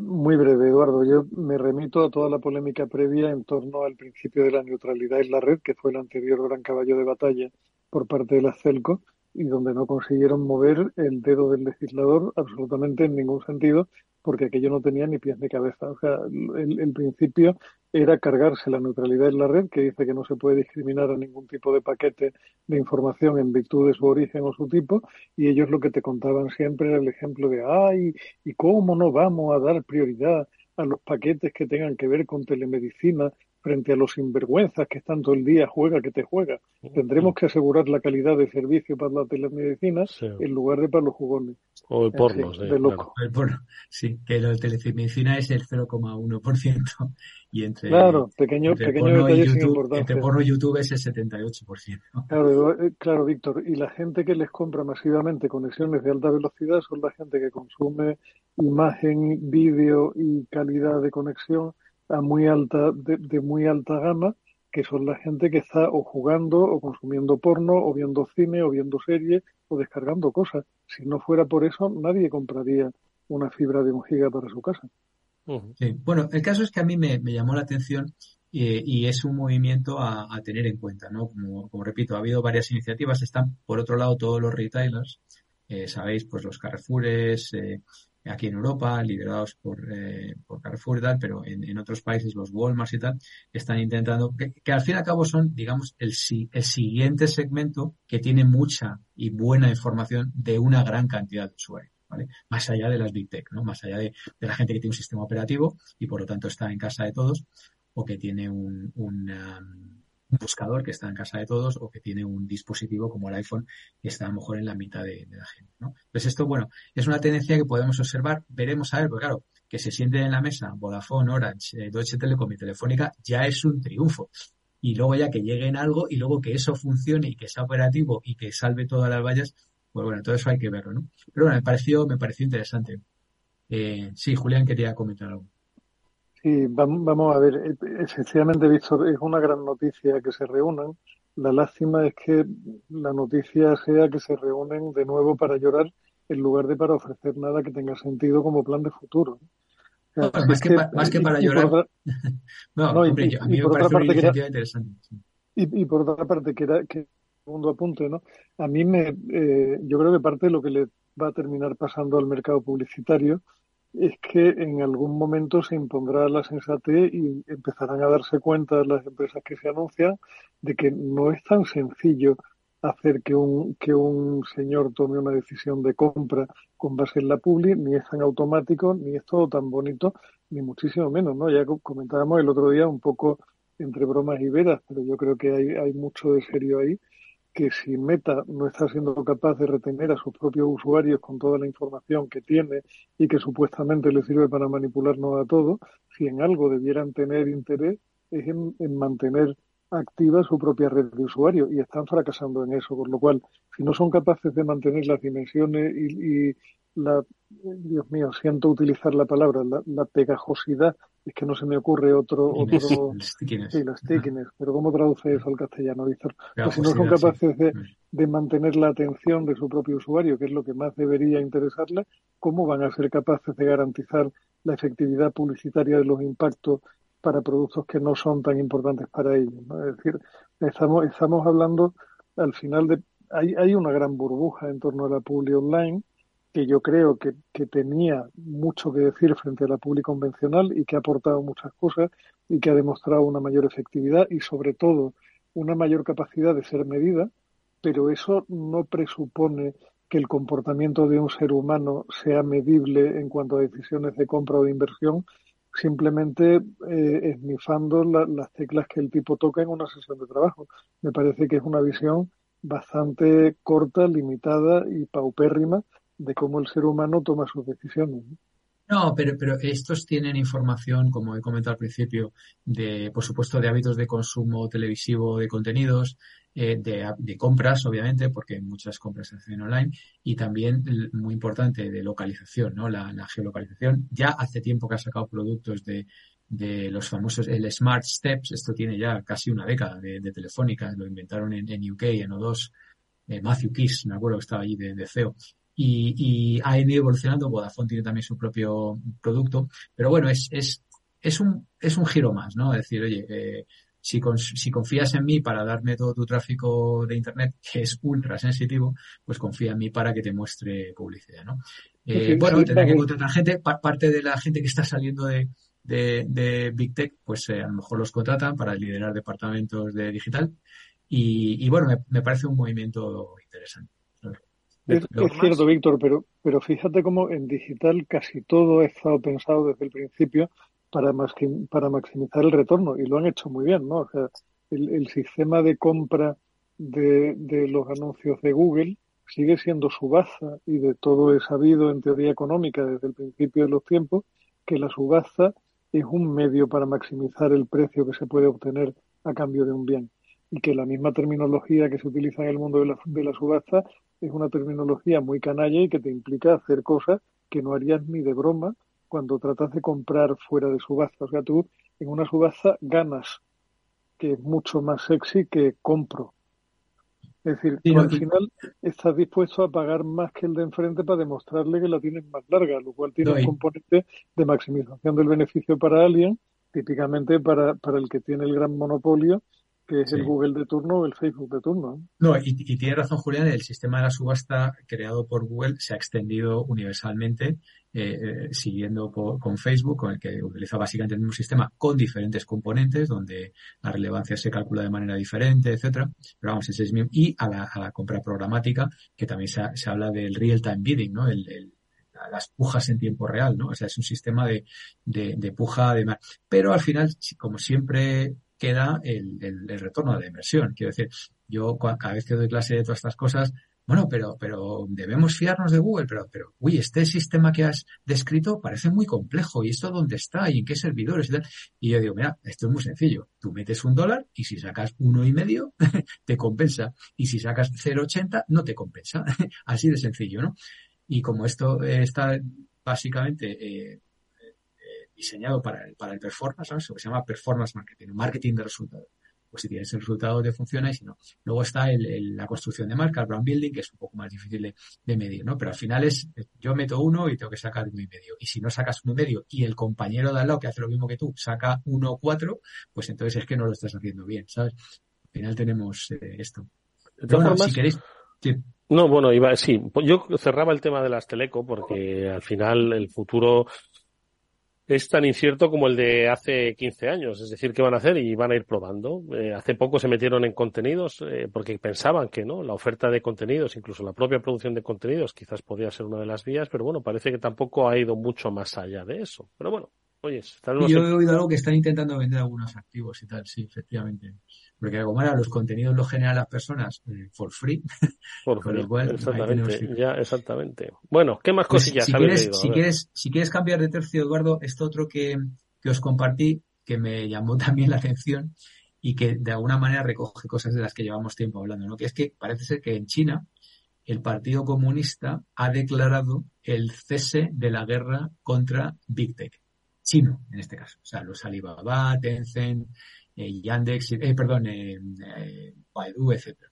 muy breve Eduardo. Yo me remito a toda la polémica previa en torno al principio de la neutralidad en la red que fue el anterior gran caballo de batalla por parte de la Celco y donde no consiguieron mover el dedo del legislador absolutamente en ningún sentido porque aquello no tenía ni pies ni cabeza. O sea, el, el, principio era cargarse la neutralidad en la red, que dice que no se puede discriminar a ningún tipo de paquete de información en virtud de su origen o su tipo, y ellos lo que te contaban siempre era el ejemplo de, ay, ¿y cómo no vamos a dar prioridad a los paquetes que tengan que ver con telemedicina frente a los sinvergüenzas que están todo el día juega que te juega. Tendremos que asegurar la calidad de servicio para la telemedicina en lugar de para los jugones. O el porno, sí, de loco. El porno, sí, que la telemedicina es el 0,1% y entre, claro, pequeño, entre pequeño porno y detalle sin YouTube, importancia. entre porno y YouTube es el 78%. Claro, eh, claro, Víctor. Y la gente que les compra masivamente conexiones de alta velocidad son la gente que consume imagen, vídeo y calidad de conexión a muy alta, de, de muy alta gama, que son la gente que está o jugando o consumiendo porno o viendo cine o viendo series o descargando cosas. Si no fuera por eso, nadie compraría una fibra de un giga para su casa. Sí. Bueno, el caso es que a mí me, me llamó la atención eh, y es un movimiento a, a tener en cuenta, ¿no? Como, como, repito, ha habido varias iniciativas. Están, por otro lado, todos los retailers, eh, sabéis, pues los Carrefoures, eh, aquí en Europa, liderados por, eh, por Carrefour y tal, pero en, en, otros países, los Walmart y tal, están intentando, que, que, al fin y al cabo son, digamos, el, el siguiente segmento que tiene mucha y buena información de una gran cantidad de usuarios. ¿Vale? Más allá de las Big Tech, ¿no? Más allá de, de, la gente que tiene un sistema operativo y por lo tanto está en casa de todos o que tiene un, un, um, buscador que está en casa de todos o que tiene un dispositivo como el iPhone que está a lo mejor en la mitad de, la gente, ¿no? Entonces esto, bueno, es una tendencia que podemos observar, veremos a ver, porque claro, que se sienten en la mesa Vodafone, Orange, eh, Deutsche Telekom y Telefónica ya es un triunfo. Y luego ya que lleguen algo y luego que eso funcione y que sea operativo y que salve todas las vallas, pues bueno, todo eso hay que verlo, ¿no? Pero bueno, me pareció, me pareció interesante. Eh, sí, Julián quería comentar algo. Sí, vamos a ver, efectivamente, Víctor, es una gran noticia que se reúnan. La lástima es que la noticia sea que se reúnen de nuevo para llorar en lugar de para ofrecer nada que tenga sentido como plan de futuro. O sea, no, más, que, pa, más, que, para llorar. Otra, no, no, hombre, y, a mí me parece una iniciativa era, interesante. Sí. Y, por otra parte, que era que segundo apunte, ¿no? A mí me, eh, yo creo que parte de lo que le va a terminar pasando al mercado publicitario es que en algún momento se impondrá la sensatez y empezarán a darse cuenta las empresas que se anuncian de que no es tan sencillo hacer que un, que un señor tome una decisión de compra con base en la publi, ni es tan automático, ni es todo tan bonito, ni muchísimo menos, ¿no? Ya comentábamos el otro día un poco entre bromas y veras, pero yo creo que hay, hay mucho de serio ahí que si Meta no está siendo capaz de retener a sus propios usuarios con toda la información que tiene y que supuestamente le sirve para manipularnos a todos, si en algo debieran tener interés es en, en mantener activa su propia red de usuarios y están fracasando en eso, por lo cual, si no son capaces de mantener las dimensiones y, y la, Dios mío, siento utilizar la palabra, la, la, pegajosidad, es que no se me ocurre otro, otro, sí, las stickiness, pero ¿cómo traduce eso al castellano, Víctor? Pues si no son capaces de, de mantener la atención de su propio usuario, que es lo que más debería interesarle, ¿cómo van a ser capaces de garantizar la efectividad publicitaria de los impactos para productos que no son tan importantes para ellos. ¿no? Es decir, estamos, estamos hablando al final de... Hay, hay una gran burbuja en torno a la publi online que yo creo que, tenía mucho que decir frente a la publi convencional y que ha aportado muchas cosas y que ha demostrado una mayor efectividad y sobre todo una mayor capacidad de ser medida, pero eso no presupone que el comportamiento de un ser humano sea medible en cuanto a decisiones de compra o de inversión, simplemente eh, esnifando la, las teclas que el tipo toca en una sesión de trabajo. Me parece que es una visión bastante corta, limitada y paupérrima de cómo el ser humano toma sus decisiones. No, pero, pero estos tienen información, como he comentado al principio, de, por supuesto, de hábitos de consumo televisivo de contenidos, eh, de, de, compras, obviamente, porque muchas compras se hacen online, y también, muy importante, de localización, ¿no? La, geolocalización. Ya hace tiempo que ha sacado productos de, de los famosos, el Smart Steps, esto tiene ya casi una década de, Telefónica, lo inventaron en, UK, en O2, eh, Matthew Kiss, me acuerdo que estaba allí de CEO y, y ha ido evolucionando. Vodafone tiene también su propio producto, pero bueno, es, es, es un, es un giro más, ¿no? Es decir, oye, eh, si, con, si confías en mí para darme todo tu tráfico de internet, que es ultra sensitivo, pues confía en mí para que te muestre publicidad, ¿no? Eh, sí, bueno, sí, tendrá que contratar gente, pa parte de la gente que está saliendo de, de, de Big Tech, pues eh, a lo mejor los contratan para liderar departamentos de digital. Y, y bueno, me, me parece un movimiento interesante. Es, es cierto, Víctor, pero, pero fíjate cómo en digital casi todo ha estado pensado desde el principio para, para maximizar el retorno y lo han hecho muy bien, ¿no? O sea, el, el sistema de compra de, de los anuncios de Google sigue siendo subasta y de todo es sabido en teoría económica desde el principio de los tiempos que la subasta es un medio para maximizar el precio que se puede obtener a cambio de un bien y que la misma terminología que se utiliza en el mundo de la, de la subasta es una terminología muy canalla y que te implica hacer cosas que no harías ni de broma cuando tratas de comprar fuera de subasta. O sea, tú en una subasta ganas, que es mucho más sexy que compro. Es decir, tú al final estás dispuesto a pagar más que el de enfrente para demostrarle que la tienes más larga, lo cual tiene un componente de maximización del beneficio para alguien, típicamente para, para el que tiene el gran monopolio que es el Google de turno o el Facebook de turno. No, y, y, tiene razón Julián, el sistema de la subasta creado por Google se ha extendido universalmente, eh, eh, siguiendo con Facebook, con el que utiliza básicamente el mismo sistema con diferentes componentes, donde la relevancia se calcula de manera diferente, etcétera. Pero vamos, ese es mismo. Y a la, a la compra programática, que también se, se habla del real-time bidding, ¿no? El, el, las pujas en tiempo real, ¿no? O sea, es un sistema de, de, de puja de... Pero al final, como siempre queda el, el, retorno de la inversión. Quiero decir, yo cada vez que doy clase de todas estas cosas, bueno, pero, pero debemos fiarnos de Google, pero, pero, uy, este sistema que has descrito parece muy complejo, ¿y esto dónde está? ¿Y en qué servidores? Y yo digo, mira, esto es muy sencillo. Tú metes un dólar y si sacas uno y medio, te compensa. Y si sacas 0,80, no te compensa. Así de sencillo, ¿no? Y como esto está básicamente eh, diseñado para el, para el performance, ¿sabes? Lo que se llama performance marketing, marketing de resultados. Pues si tienes el resultado te funciona y si no. Luego está el, la construcción de marca, el brand building, que es un poco más difícil de, de, medir, ¿no? Pero al final es, yo meto uno y tengo que sacar uno y medio. Y si no sacas uno y medio y el compañero de al lado que hace lo mismo que tú saca uno o cuatro, pues entonces es que no lo estás haciendo bien, ¿sabes? Al final tenemos eh, esto. bueno, si queréis, No, bueno, iba, sí, yo cerraba el tema de las teleco porque al final el futuro es tan incierto como el de hace 15 años. Es decir, ¿qué van a hacer? Y van a ir probando. Eh, hace poco se metieron en contenidos eh, porque pensaban que no la oferta de contenidos, incluso la propia producción de contenidos, quizás podría ser una de las vías, pero bueno, parece que tampoco ha ido mucho más allá de eso. Pero bueno, oye, yo he oído algo que están intentando vender algunos activos y tal, sí, efectivamente. Porque como era, los contenidos los generan las personas eh, for free. Por free, exactamente, ya, exactamente. Bueno, ¿qué más pues, cosillas si quieres, si quieres, si quieres cambiar de tercio, Eduardo, esto otro que, que os compartí, que me llamó también la atención y que de alguna manera recoge cosas de las que llevamos tiempo hablando, ¿no? Que es que parece ser que en China el Partido Comunista ha declarado el cese de la guerra contra Big Tech. Chino, en este caso. O sea, los Alibaba, Tencent, eh, Yandex, eh, perdón, eh, eh, Baidu, etcétera.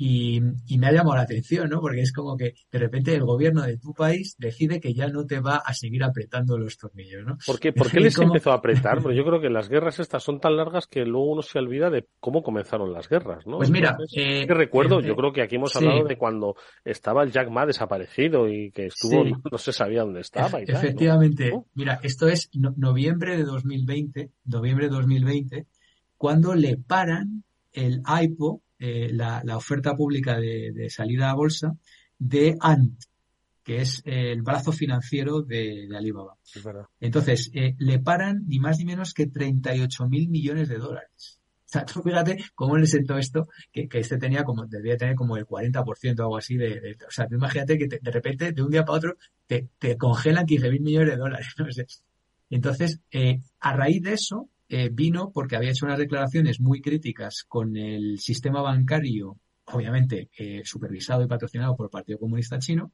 Y, y, me ha llamado la atención, ¿no? Porque es como que de repente el gobierno de tu país decide que ya no te va a seguir apretando los tornillos, ¿no? ¿Por qué, ¿Por qué les empezó a apretar? Porque yo creo que las guerras estas son tan largas que luego uno se olvida de cómo comenzaron las guerras, ¿no? Pues mira, eh, que recuerdo, yo creo que aquí hemos hablado de cuando estaba el Jack Ma desaparecido y que estuvo, sí. no se sabía dónde estaba. Y tal, Efectivamente, ¿no? mira, esto es no, noviembre de 2020, noviembre de 2020 cuando le paran el IPO, eh, la, la, oferta pública de, de, salida a bolsa, de Ant, que es el brazo financiero de, de Alibaba. Es. Entonces, eh, le paran ni más ni menos que 38 mil millones de dólares. O sea, tú fíjate cómo le sentó esto, que, que, este tenía como, debía tener como el 40% o algo así de, de, o sea, tú imagínate que te, de repente, de un día para otro, te, te congelan 15 mil millones de dólares, no sé. Entonces, eh, a raíz de eso, eh, vino porque había hecho unas declaraciones muy críticas con el sistema bancario, obviamente eh, supervisado y patrocinado por el Partido Comunista Chino,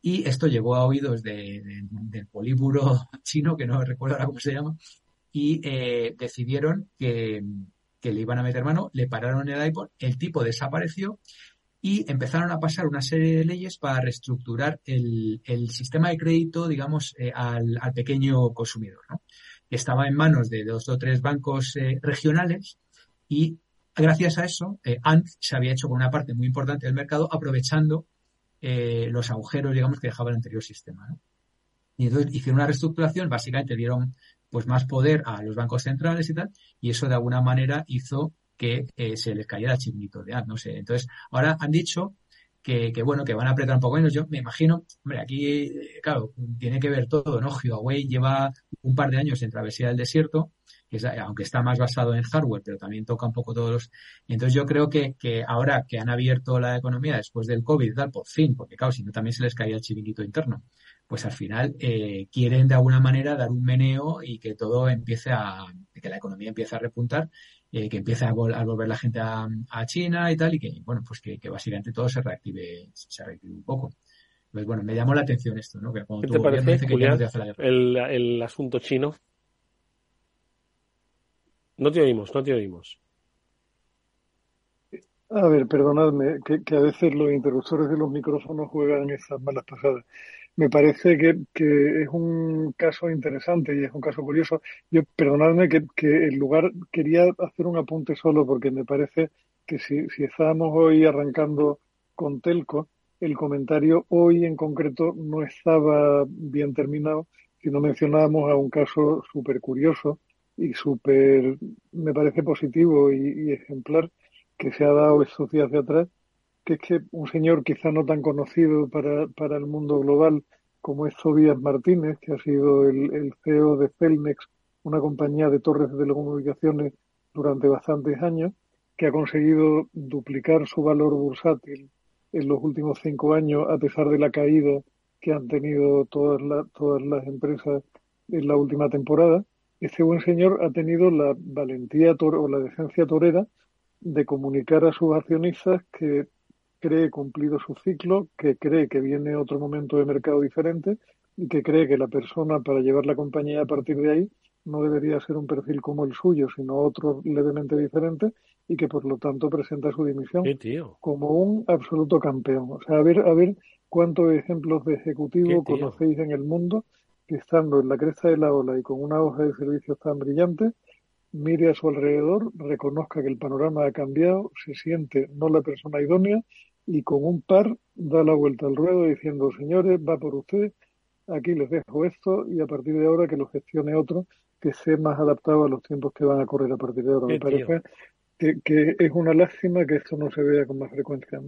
y esto llegó a oídos de, de, del políburo chino, que no recuerdo ahora cómo se llama, y eh, decidieron que, que, le iban a meter mano, le pararon el iPod, el tipo desapareció y empezaron a pasar una serie de leyes para reestructurar el, el sistema de crédito, digamos, eh, al, al, pequeño consumidor. ¿no? Estaba en manos de dos o tres bancos eh, regionales y gracias a eso eh, Ant se había hecho con una parte muy importante del mercado aprovechando eh, los agujeros, digamos, que dejaba el anterior sistema. Y entonces hicieron una reestructuración, básicamente dieron pues más poder a los bancos centrales y tal, y eso de alguna manera hizo que eh, se les cayera el chignito de Ant, no sé. Entonces, ahora han dicho que, que, bueno, que van a apretar un poco menos. Yo me imagino, hombre, aquí, eh, claro, tiene que ver todo, ¿no? Huawei lleva un par de años en travesía del desierto, que es, aunque está más basado en hardware, pero también toca un poco todos los. Entonces yo creo que, que ahora que han abierto la economía después del COVID, tal, por fin, porque claro, si no también se les caía el chiringuito interno, pues al final eh, quieren de alguna manera dar un meneo y que todo empiece a, que la economía empiece a repuntar eh, que empiece a, volver la gente a, China y tal, y que, bueno, pues que, básicamente todo se reactive, se reactive un poco. Pues bueno, me llamó la atención esto, ¿no? Que ¿Qué te parece, Julián, el, el asunto chino? No te oímos, no te oímos. A ver, perdonadme, que, que, a veces los interruptores de los micrófonos juegan esas malas pasadas me parece que, que, es un caso interesante y es un caso curioso. Yo, perdonadme que, que en lugar, quería hacer un apunte solo porque me parece que si, si estábamos hoy arrancando con Telco, el comentario hoy en concreto no estaba bien terminado, sino mencionábamos a un caso súper curioso y súper, me parece positivo y, y ejemplar que se ha dado estos días de atrás que es que un señor quizá no tan conocido para, para el mundo global como es Tobias Martínez, que ha sido el, el CEO de Celnex, una compañía de torres de telecomunicaciones durante bastantes años, que ha conseguido duplicar su valor bursátil en los últimos cinco años a pesar de la caída que han tenido todas, todas las empresas en la última temporada. Este buen señor ha tenido la valentía o la decencia torera de comunicar a sus accionistas que cree cumplido su ciclo, que cree que viene otro momento de mercado diferente y que cree que la persona para llevar la compañía a partir de ahí no debería ser un perfil como el suyo, sino otro levemente diferente y que por lo tanto presenta su dimisión como un absoluto campeón. O sea, a ver, a ver cuántos ejemplos de ejecutivo conocéis en el mundo que estando en la cresta de la ola y con una hoja de servicios tan brillante, mire a su alrededor, reconozca que el panorama ha cambiado, se siente no la persona idónea y con un par da la vuelta al ruedo diciendo, señores, va por usted, aquí les dejo esto y a partir de ahora que lo gestione otro que sea más adaptado a los tiempos que van a correr a partir de ahora. Me parece que, que, es una lástima que esto no se vea con más frecuencia.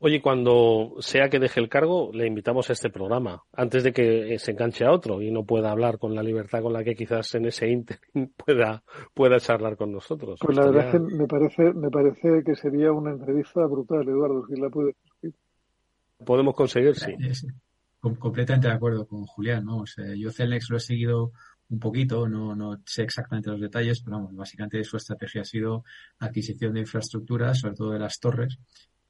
Oye, cuando sea que deje el cargo, le invitamos a este programa, antes de que se enganche a otro y no pueda hablar con la libertad con la que quizás en ese inter pueda, pueda charlar con nosotros. Pues la verdad es que me parece, me parece que sería una entrevista brutal, Eduardo, si la puede. Podemos conseguir, sí. completamente de acuerdo con Julián, ¿no? O sea, yo Celnex lo he seguido un poquito, no, no sé exactamente los detalles, pero vamos, básicamente su estrategia ha sido adquisición de infraestructuras, sobre todo de las torres,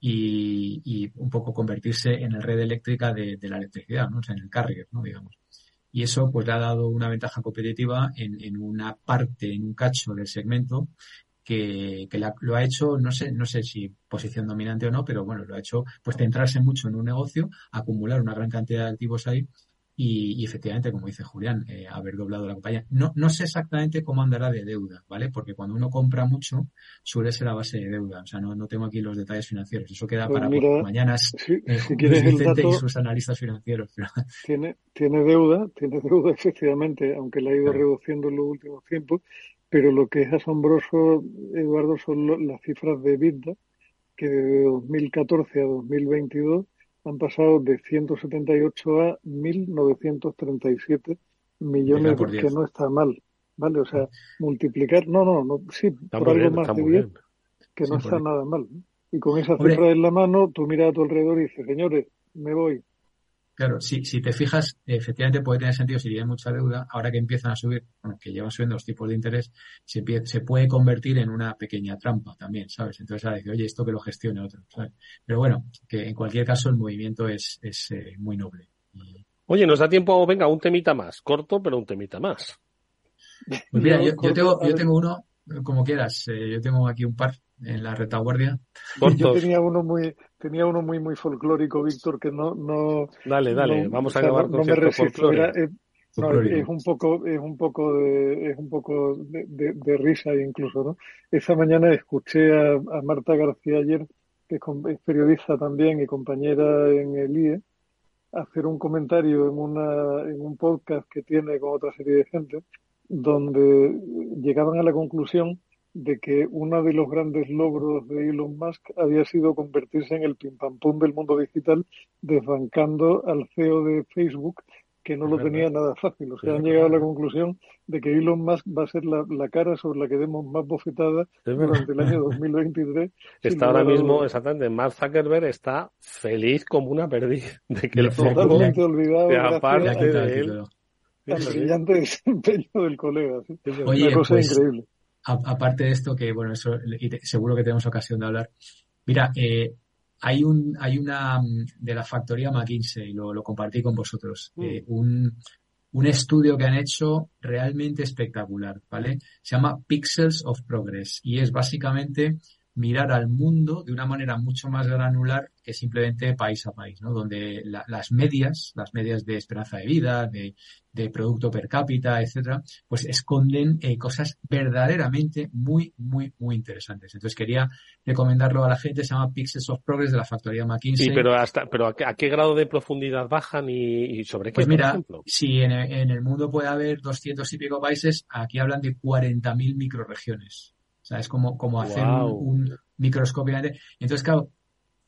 y, y un poco convertirse en la red eléctrica de, de la electricidad, ¿no? O sea, en el carrier, ¿no? Digamos. Y eso pues le ha dado una ventaja competitiva en, en una parte, en un cacho del segmento que, que la, lo ha hecho, no sé, no sé si posición dominante o no, pero bueno, lo ha hecho pues centrarse mucho en un negocio, acumular una gran cantidad de activos ahí y, efectivamente, como dice Julián, eh, haber doblado la compañía. No, no sé exactamente cómo andará de deuda, ¿vale? Porque cuando uno compra mucho, suele ser a base de deuda. O sea, no, no tengo aquí los detalles financieros. Eso queda pues para mañana si, eh, y sus analistas financieros. Tiene, tiene deuda, tiene deuda efectivamente, aunque la ha ido reduciendo en los últimos tiempos. Pero lo que es asombroso, Eduardo, son las cifras de EBITDA, que de 2014 a 2022 han pasado de 178 a 1.937 millones, que no está mal, ¿vale? O sea, multiplicar, no, no, no sí, por algo más de 10, que no está nada mal. Y con esa cifra en la mano, tú miras a tu alrededor y dices, señores, me voy. Claro, si, si te fijas, efectivamente puede tener sentido si tiene mucha deuda, ahora que empiezan a subir, bueno, que llevan subiendo los tipos de interés, se, se puede convertir en una pequeña trampa también, ¿sabes? Entonces ahora dice, oye, esto que lo gestione otro, ¿sabes? Pero bueno, que en cualquier caso el movimiento es, es eh, muy noble. Oye, nos da tiempo, venga, un temita más, corto, pero un temita más. Pues mira, yo, yo tengo, yo tengo uno, como quieras, eh, yo tengo aquí un par en la retaguardia. Yo tenía uno muy, tenía uno muy muy folclórico, Víctor, que no, no. Dale, dale, vamos a acabar con no me eh, no, es un poco, es un poco de, es un poco de, de, risa incluso, ¿no? Esa mañana escuché a, a Marta García ayer, que es, periodista también y compañera en el IE, hacer un comentario en una, en un podcast que tiene con otra serie de gente, donde llegaban a la conclusión de que uno de los grandes logros de Elon Musk había sido convertirse en el pim pam pum del mundo digital, desbancando al CEO de Facebook, que no lo tenía nada fácil. O sea, han llegado a la conclusión de que Elon Musk va a ser la, cara sobre la que demos más bofetada durante el año 2023. Está ahora mismo, exactamente, Mark Zuckerberg está feliz como una perdiz de que el Totalmente olvidado. aparte de él. Brillante desempeño del colega. Oye, una cosa pues, increíble aparte de esto, que bueno, eso seguro que tenemos ocasión de hablar. Mira, eh, hay un, hay una mm, de la factoría McKinsey, lo, lo compartí con vosotros, mm. eh, un, un estudio que han hecho realmente espectacular, ¿vale? Se llama Pixels of Progress y es básicamente mirar al mundo de una manera mucho más granular que simplemente país a país, ¿no? Donde las medias, las medias de esperanza de vida, de, producto per cápita, etcétera, pues esconden eh, cosas verdaderamente muy, muy, muy interesantes. Entonces quería recomendarlo a la gente, se llama Pixels of Progress de la factoría McKinsey. Sí, pero hasta, pero a qué, grado de profundidad bajan y, sobre qué, Pues mira, si en, en, el mundo puede haber 200 y pico países, aquí hablan de 40.000 microregiones. Sea, es como, como hacer un, microscopio. Entonces, claro,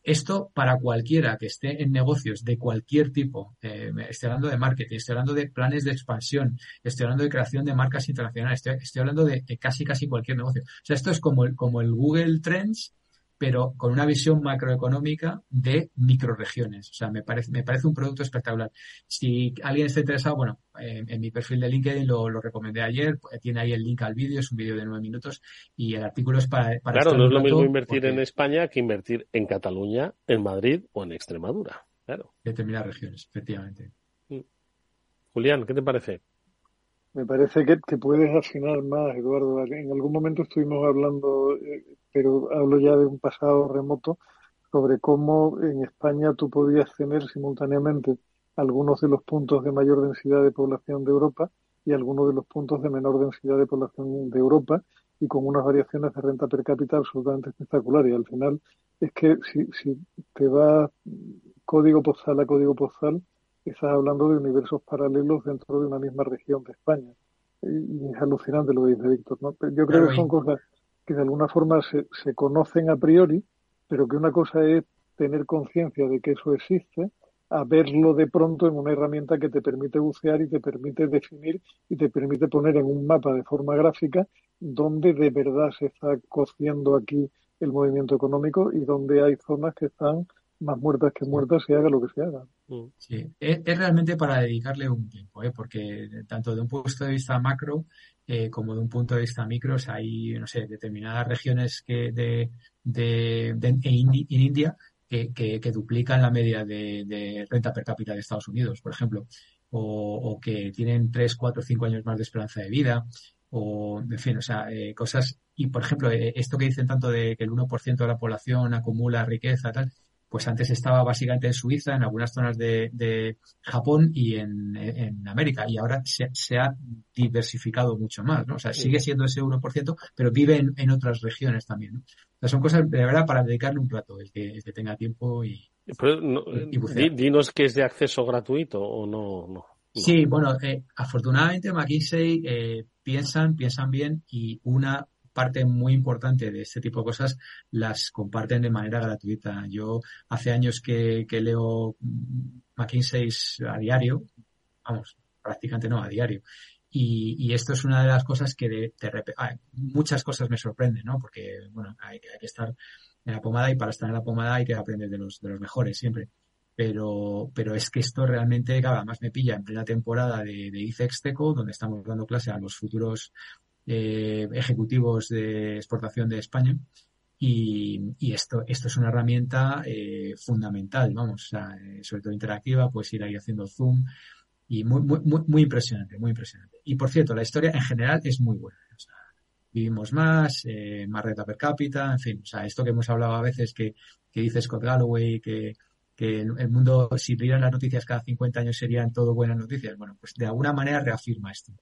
esto para cualquiera que esté en negocios de cualquier tipo, eh, estoy hablando de marketing, estoy hablando de planes de expansión, estoy hablando de creación de marcas internacionales, estoy, hablando de, de, casi casi cualquier negocio. O sea, esto es como el, como el Google Trends pero con una visión macroeconómica de microregiones. O sea, me parece, me parece un producto espectacular. Si alguien está interesado, bueno, en, mi perfil de LinkedIn lo, lo, recomendé ayer, tiene ahí el link al vídeo, es un vídeo de nueve minutos y el artículo es para... para claro, no es lo mismo invertir en España que invertir en Cataluña, en Madrid o en Extremadura. Claro. Determinadas regiones, efectivamente. Mm. Julián, ¿qué te parece? Me parece que, que, puedes afinar más, Eduardo. En algún momento estuvimos hablando, eh, pero hablo ya de un pasado remoto, sobre cómo en España tú podías tener simultáneamente algunos de los puntos de mayor densidad de población de Europa y algunos de los puntos de menor densidad de población de Europa y con unas variaciones de renta per cápita absolutamente espectaculares. Y al final es que si, si te vas código postal a código postal, estás hablando de universos paralelos dentro de una misma región de España. Y, es alucinante lo que dice Víctor. ¿no? Yo creo que son cosas que de alguna forma se, se conocen a priori, pero que una cosa es tener conciencia de que eso existe, a verlo de pronto en una herramienta que te permite bucear y te permite definir y te permite poner en un mapa de forma gráfica dónde de verdad se está cociendo aquí el movimiento económico y dónde hay zonas que están más muertas que muertas se haga lo que se haga. Sí, es, realmente para dedicarle un tiempo, ¿eh? porque tanto de un punto de vista macro eh, como de un punto de vista micro, hay, no sé, determinadas regiones que de, de, en, India que, que, duplican la media de, renta per cápita de Estados Unidos, por ejemplo, o, o, que tienen 3, 4, 5 años más de esperanza de vida, o, en fin, o sea, eh, cosas, y por ejemplo, eh, esto que dicen tanto de que el 1% de la población acumula riqueza, tal, pues antes estaba básicamente en Suiza, en algunas zonas de, Japón y en, América, y ahora se, ha diversificado mucho más, ¿no? O sea, sigue siendo ese 1%, pero vive en, otras regiones también, ¿no? O sea, son cosas de verdad para dedicarle un rato, el que, tenga tiempo y, Dinos que es de acceso gratuito o no. Sí, bueno, eh, afortunadamente McKinsey eh, piensan, piensan bien y una parte muy importante de este tipo de cosas las comparten de manera gratuita. Yo hace años que, leo McKinsey a diario, vamos, prácticamente no, a diario. Y, esto es una de las cosas que de, muchas cosas me sorprenden, ¿no? Porque, bueno, hay, hay, que estar en la pomada y para estar en la pomada hay que aprender de los, de los mejores siempre. Pero, pero es que esto realmente, cada más me pilla en plena temporada de, de ICEXTECO, donde estamos dando clase a los futuros eh, ejecutivos de exportación de España. Y, esto, esto es una herramienta eh, fundamental, vamos, eh, sobre todo interactiva, pues ir ahí haciendo zoom y muy, muy, muy, impresionante, muy impresionante. Y por cierto, la historia en general es muy buena. vivimos más, más renta per cápita, en fin, esto que hemos hablado a veces que, que dice Scott Galloway, que, que el mundo, si vieran las noticias cada 50 años serían todo buenas noticias. Bueno, pues de alguna manera reafirma esto.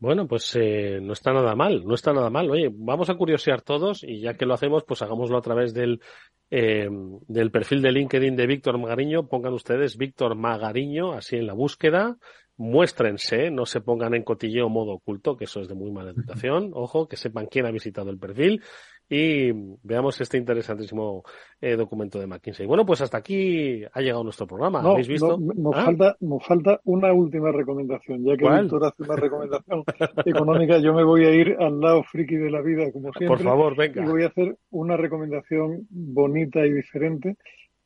Bueno, pues eh, no está nada mal, no está nada mal. Oye, vamos a curiosear todos y ya que lo hacemos, pues hagámoslo a través del, eh, del perfil de LinkedIn de Víctor Magariño. Pongan ustedes Víctor Magariño así en la búsqueda. Muéstrense, no se pongan en cotilleo modo oculto, que eso es de muy mala educación. Ojo, que sepan quién ha visitado el perfil y veamos este interesantísimo eh, documento de McKinsey. Bueno, pues hasta aquí ha llegado nuestro programa. No, ¿Habéis visto? no, nos, ¿Ah? falta, nos falta una última recomendación. Ya que ¿Cuál? Víctor hace una recomendación económica, yo me voy a ir al lado friki de la vida, como siempre. Por favor, venga. Y voy a hacer una recomendación bonita y diferente,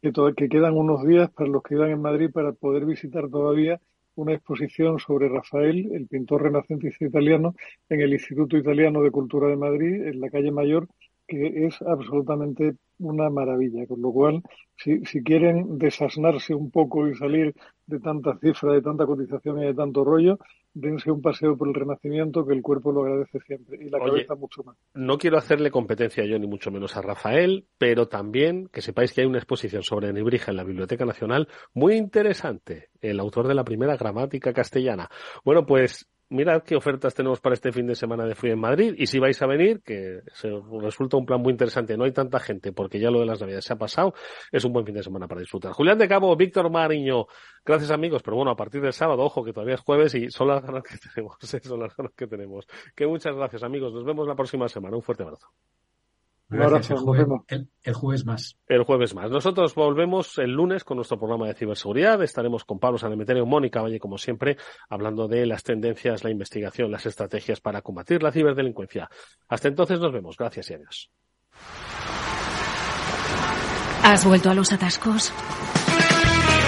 que, que quedan unos días para los que vivan en Madrid para poder visitar todavía una exposición sobre Rafael, el pintor renacentista italiano, en el Instituto Italiano de Cultura de Madrid, en la calle Mayor, que es absolutamente una maravilla. Con lo cual, si, si quieren desasnarse un poco y salir de tanta cifra, de tanta cotización y de tanto rollo, dense un paseo por el Renacimiento, que el cuerpo lo agradece siempre, y la Oye, cabeza mucho más. No quiero hacerle competencia yo ni mucho menos a Rafael, pero también que sepáis que hay una exposición sobre Nebrija en la Biblioteca Nacional muy interesante, el autor de la primera gramática castellana. Bueno, pues mirad qué ofertas tenemos para este fin de semana de Frío en Madrid y si vais a venir, que se resulta un plan muy interesante, no hay tanta gente porque ya lo de las navidades se ha pasado, es un buen fin de semana para disfrutar. Julián de Cabo, Víctor Mariño, gracias amigos, pero bueno, a partir del sábado, ojo que todavía es jueves y son las ganas que tenemos, ¿eh? son las ganas que tenemos. Que muchas gracias amigos, nos vemos la próxima semana, un fuerte abrazo. Gracias, el jueves, el- el jueves más. El jueves más. Nosotros volvemos el lunes con nuestro programa de ciberseguridad. Estaremos con Pablo Sanemeterio, Mónica Valle, como siempre, hablando de las tendencias, la investigación, las estrategias para combatir la ciberdelincuencia. Hasta entonces nos vemos. Gracias y adiós. ¿Has vuelto a los atascos?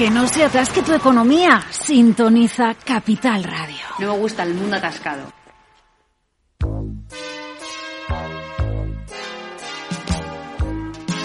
Que no se atasque tu economía. Sintoniza Capital Radio. No me gusta el mundo atascado.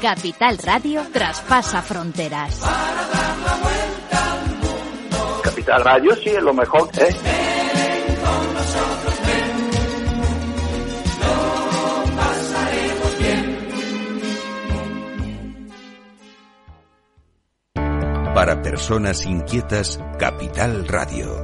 Capital Radio traspasa fronteras. Capital Radio sí es lo mejor, ¿eh? Para personas inquietas, Capital Radio.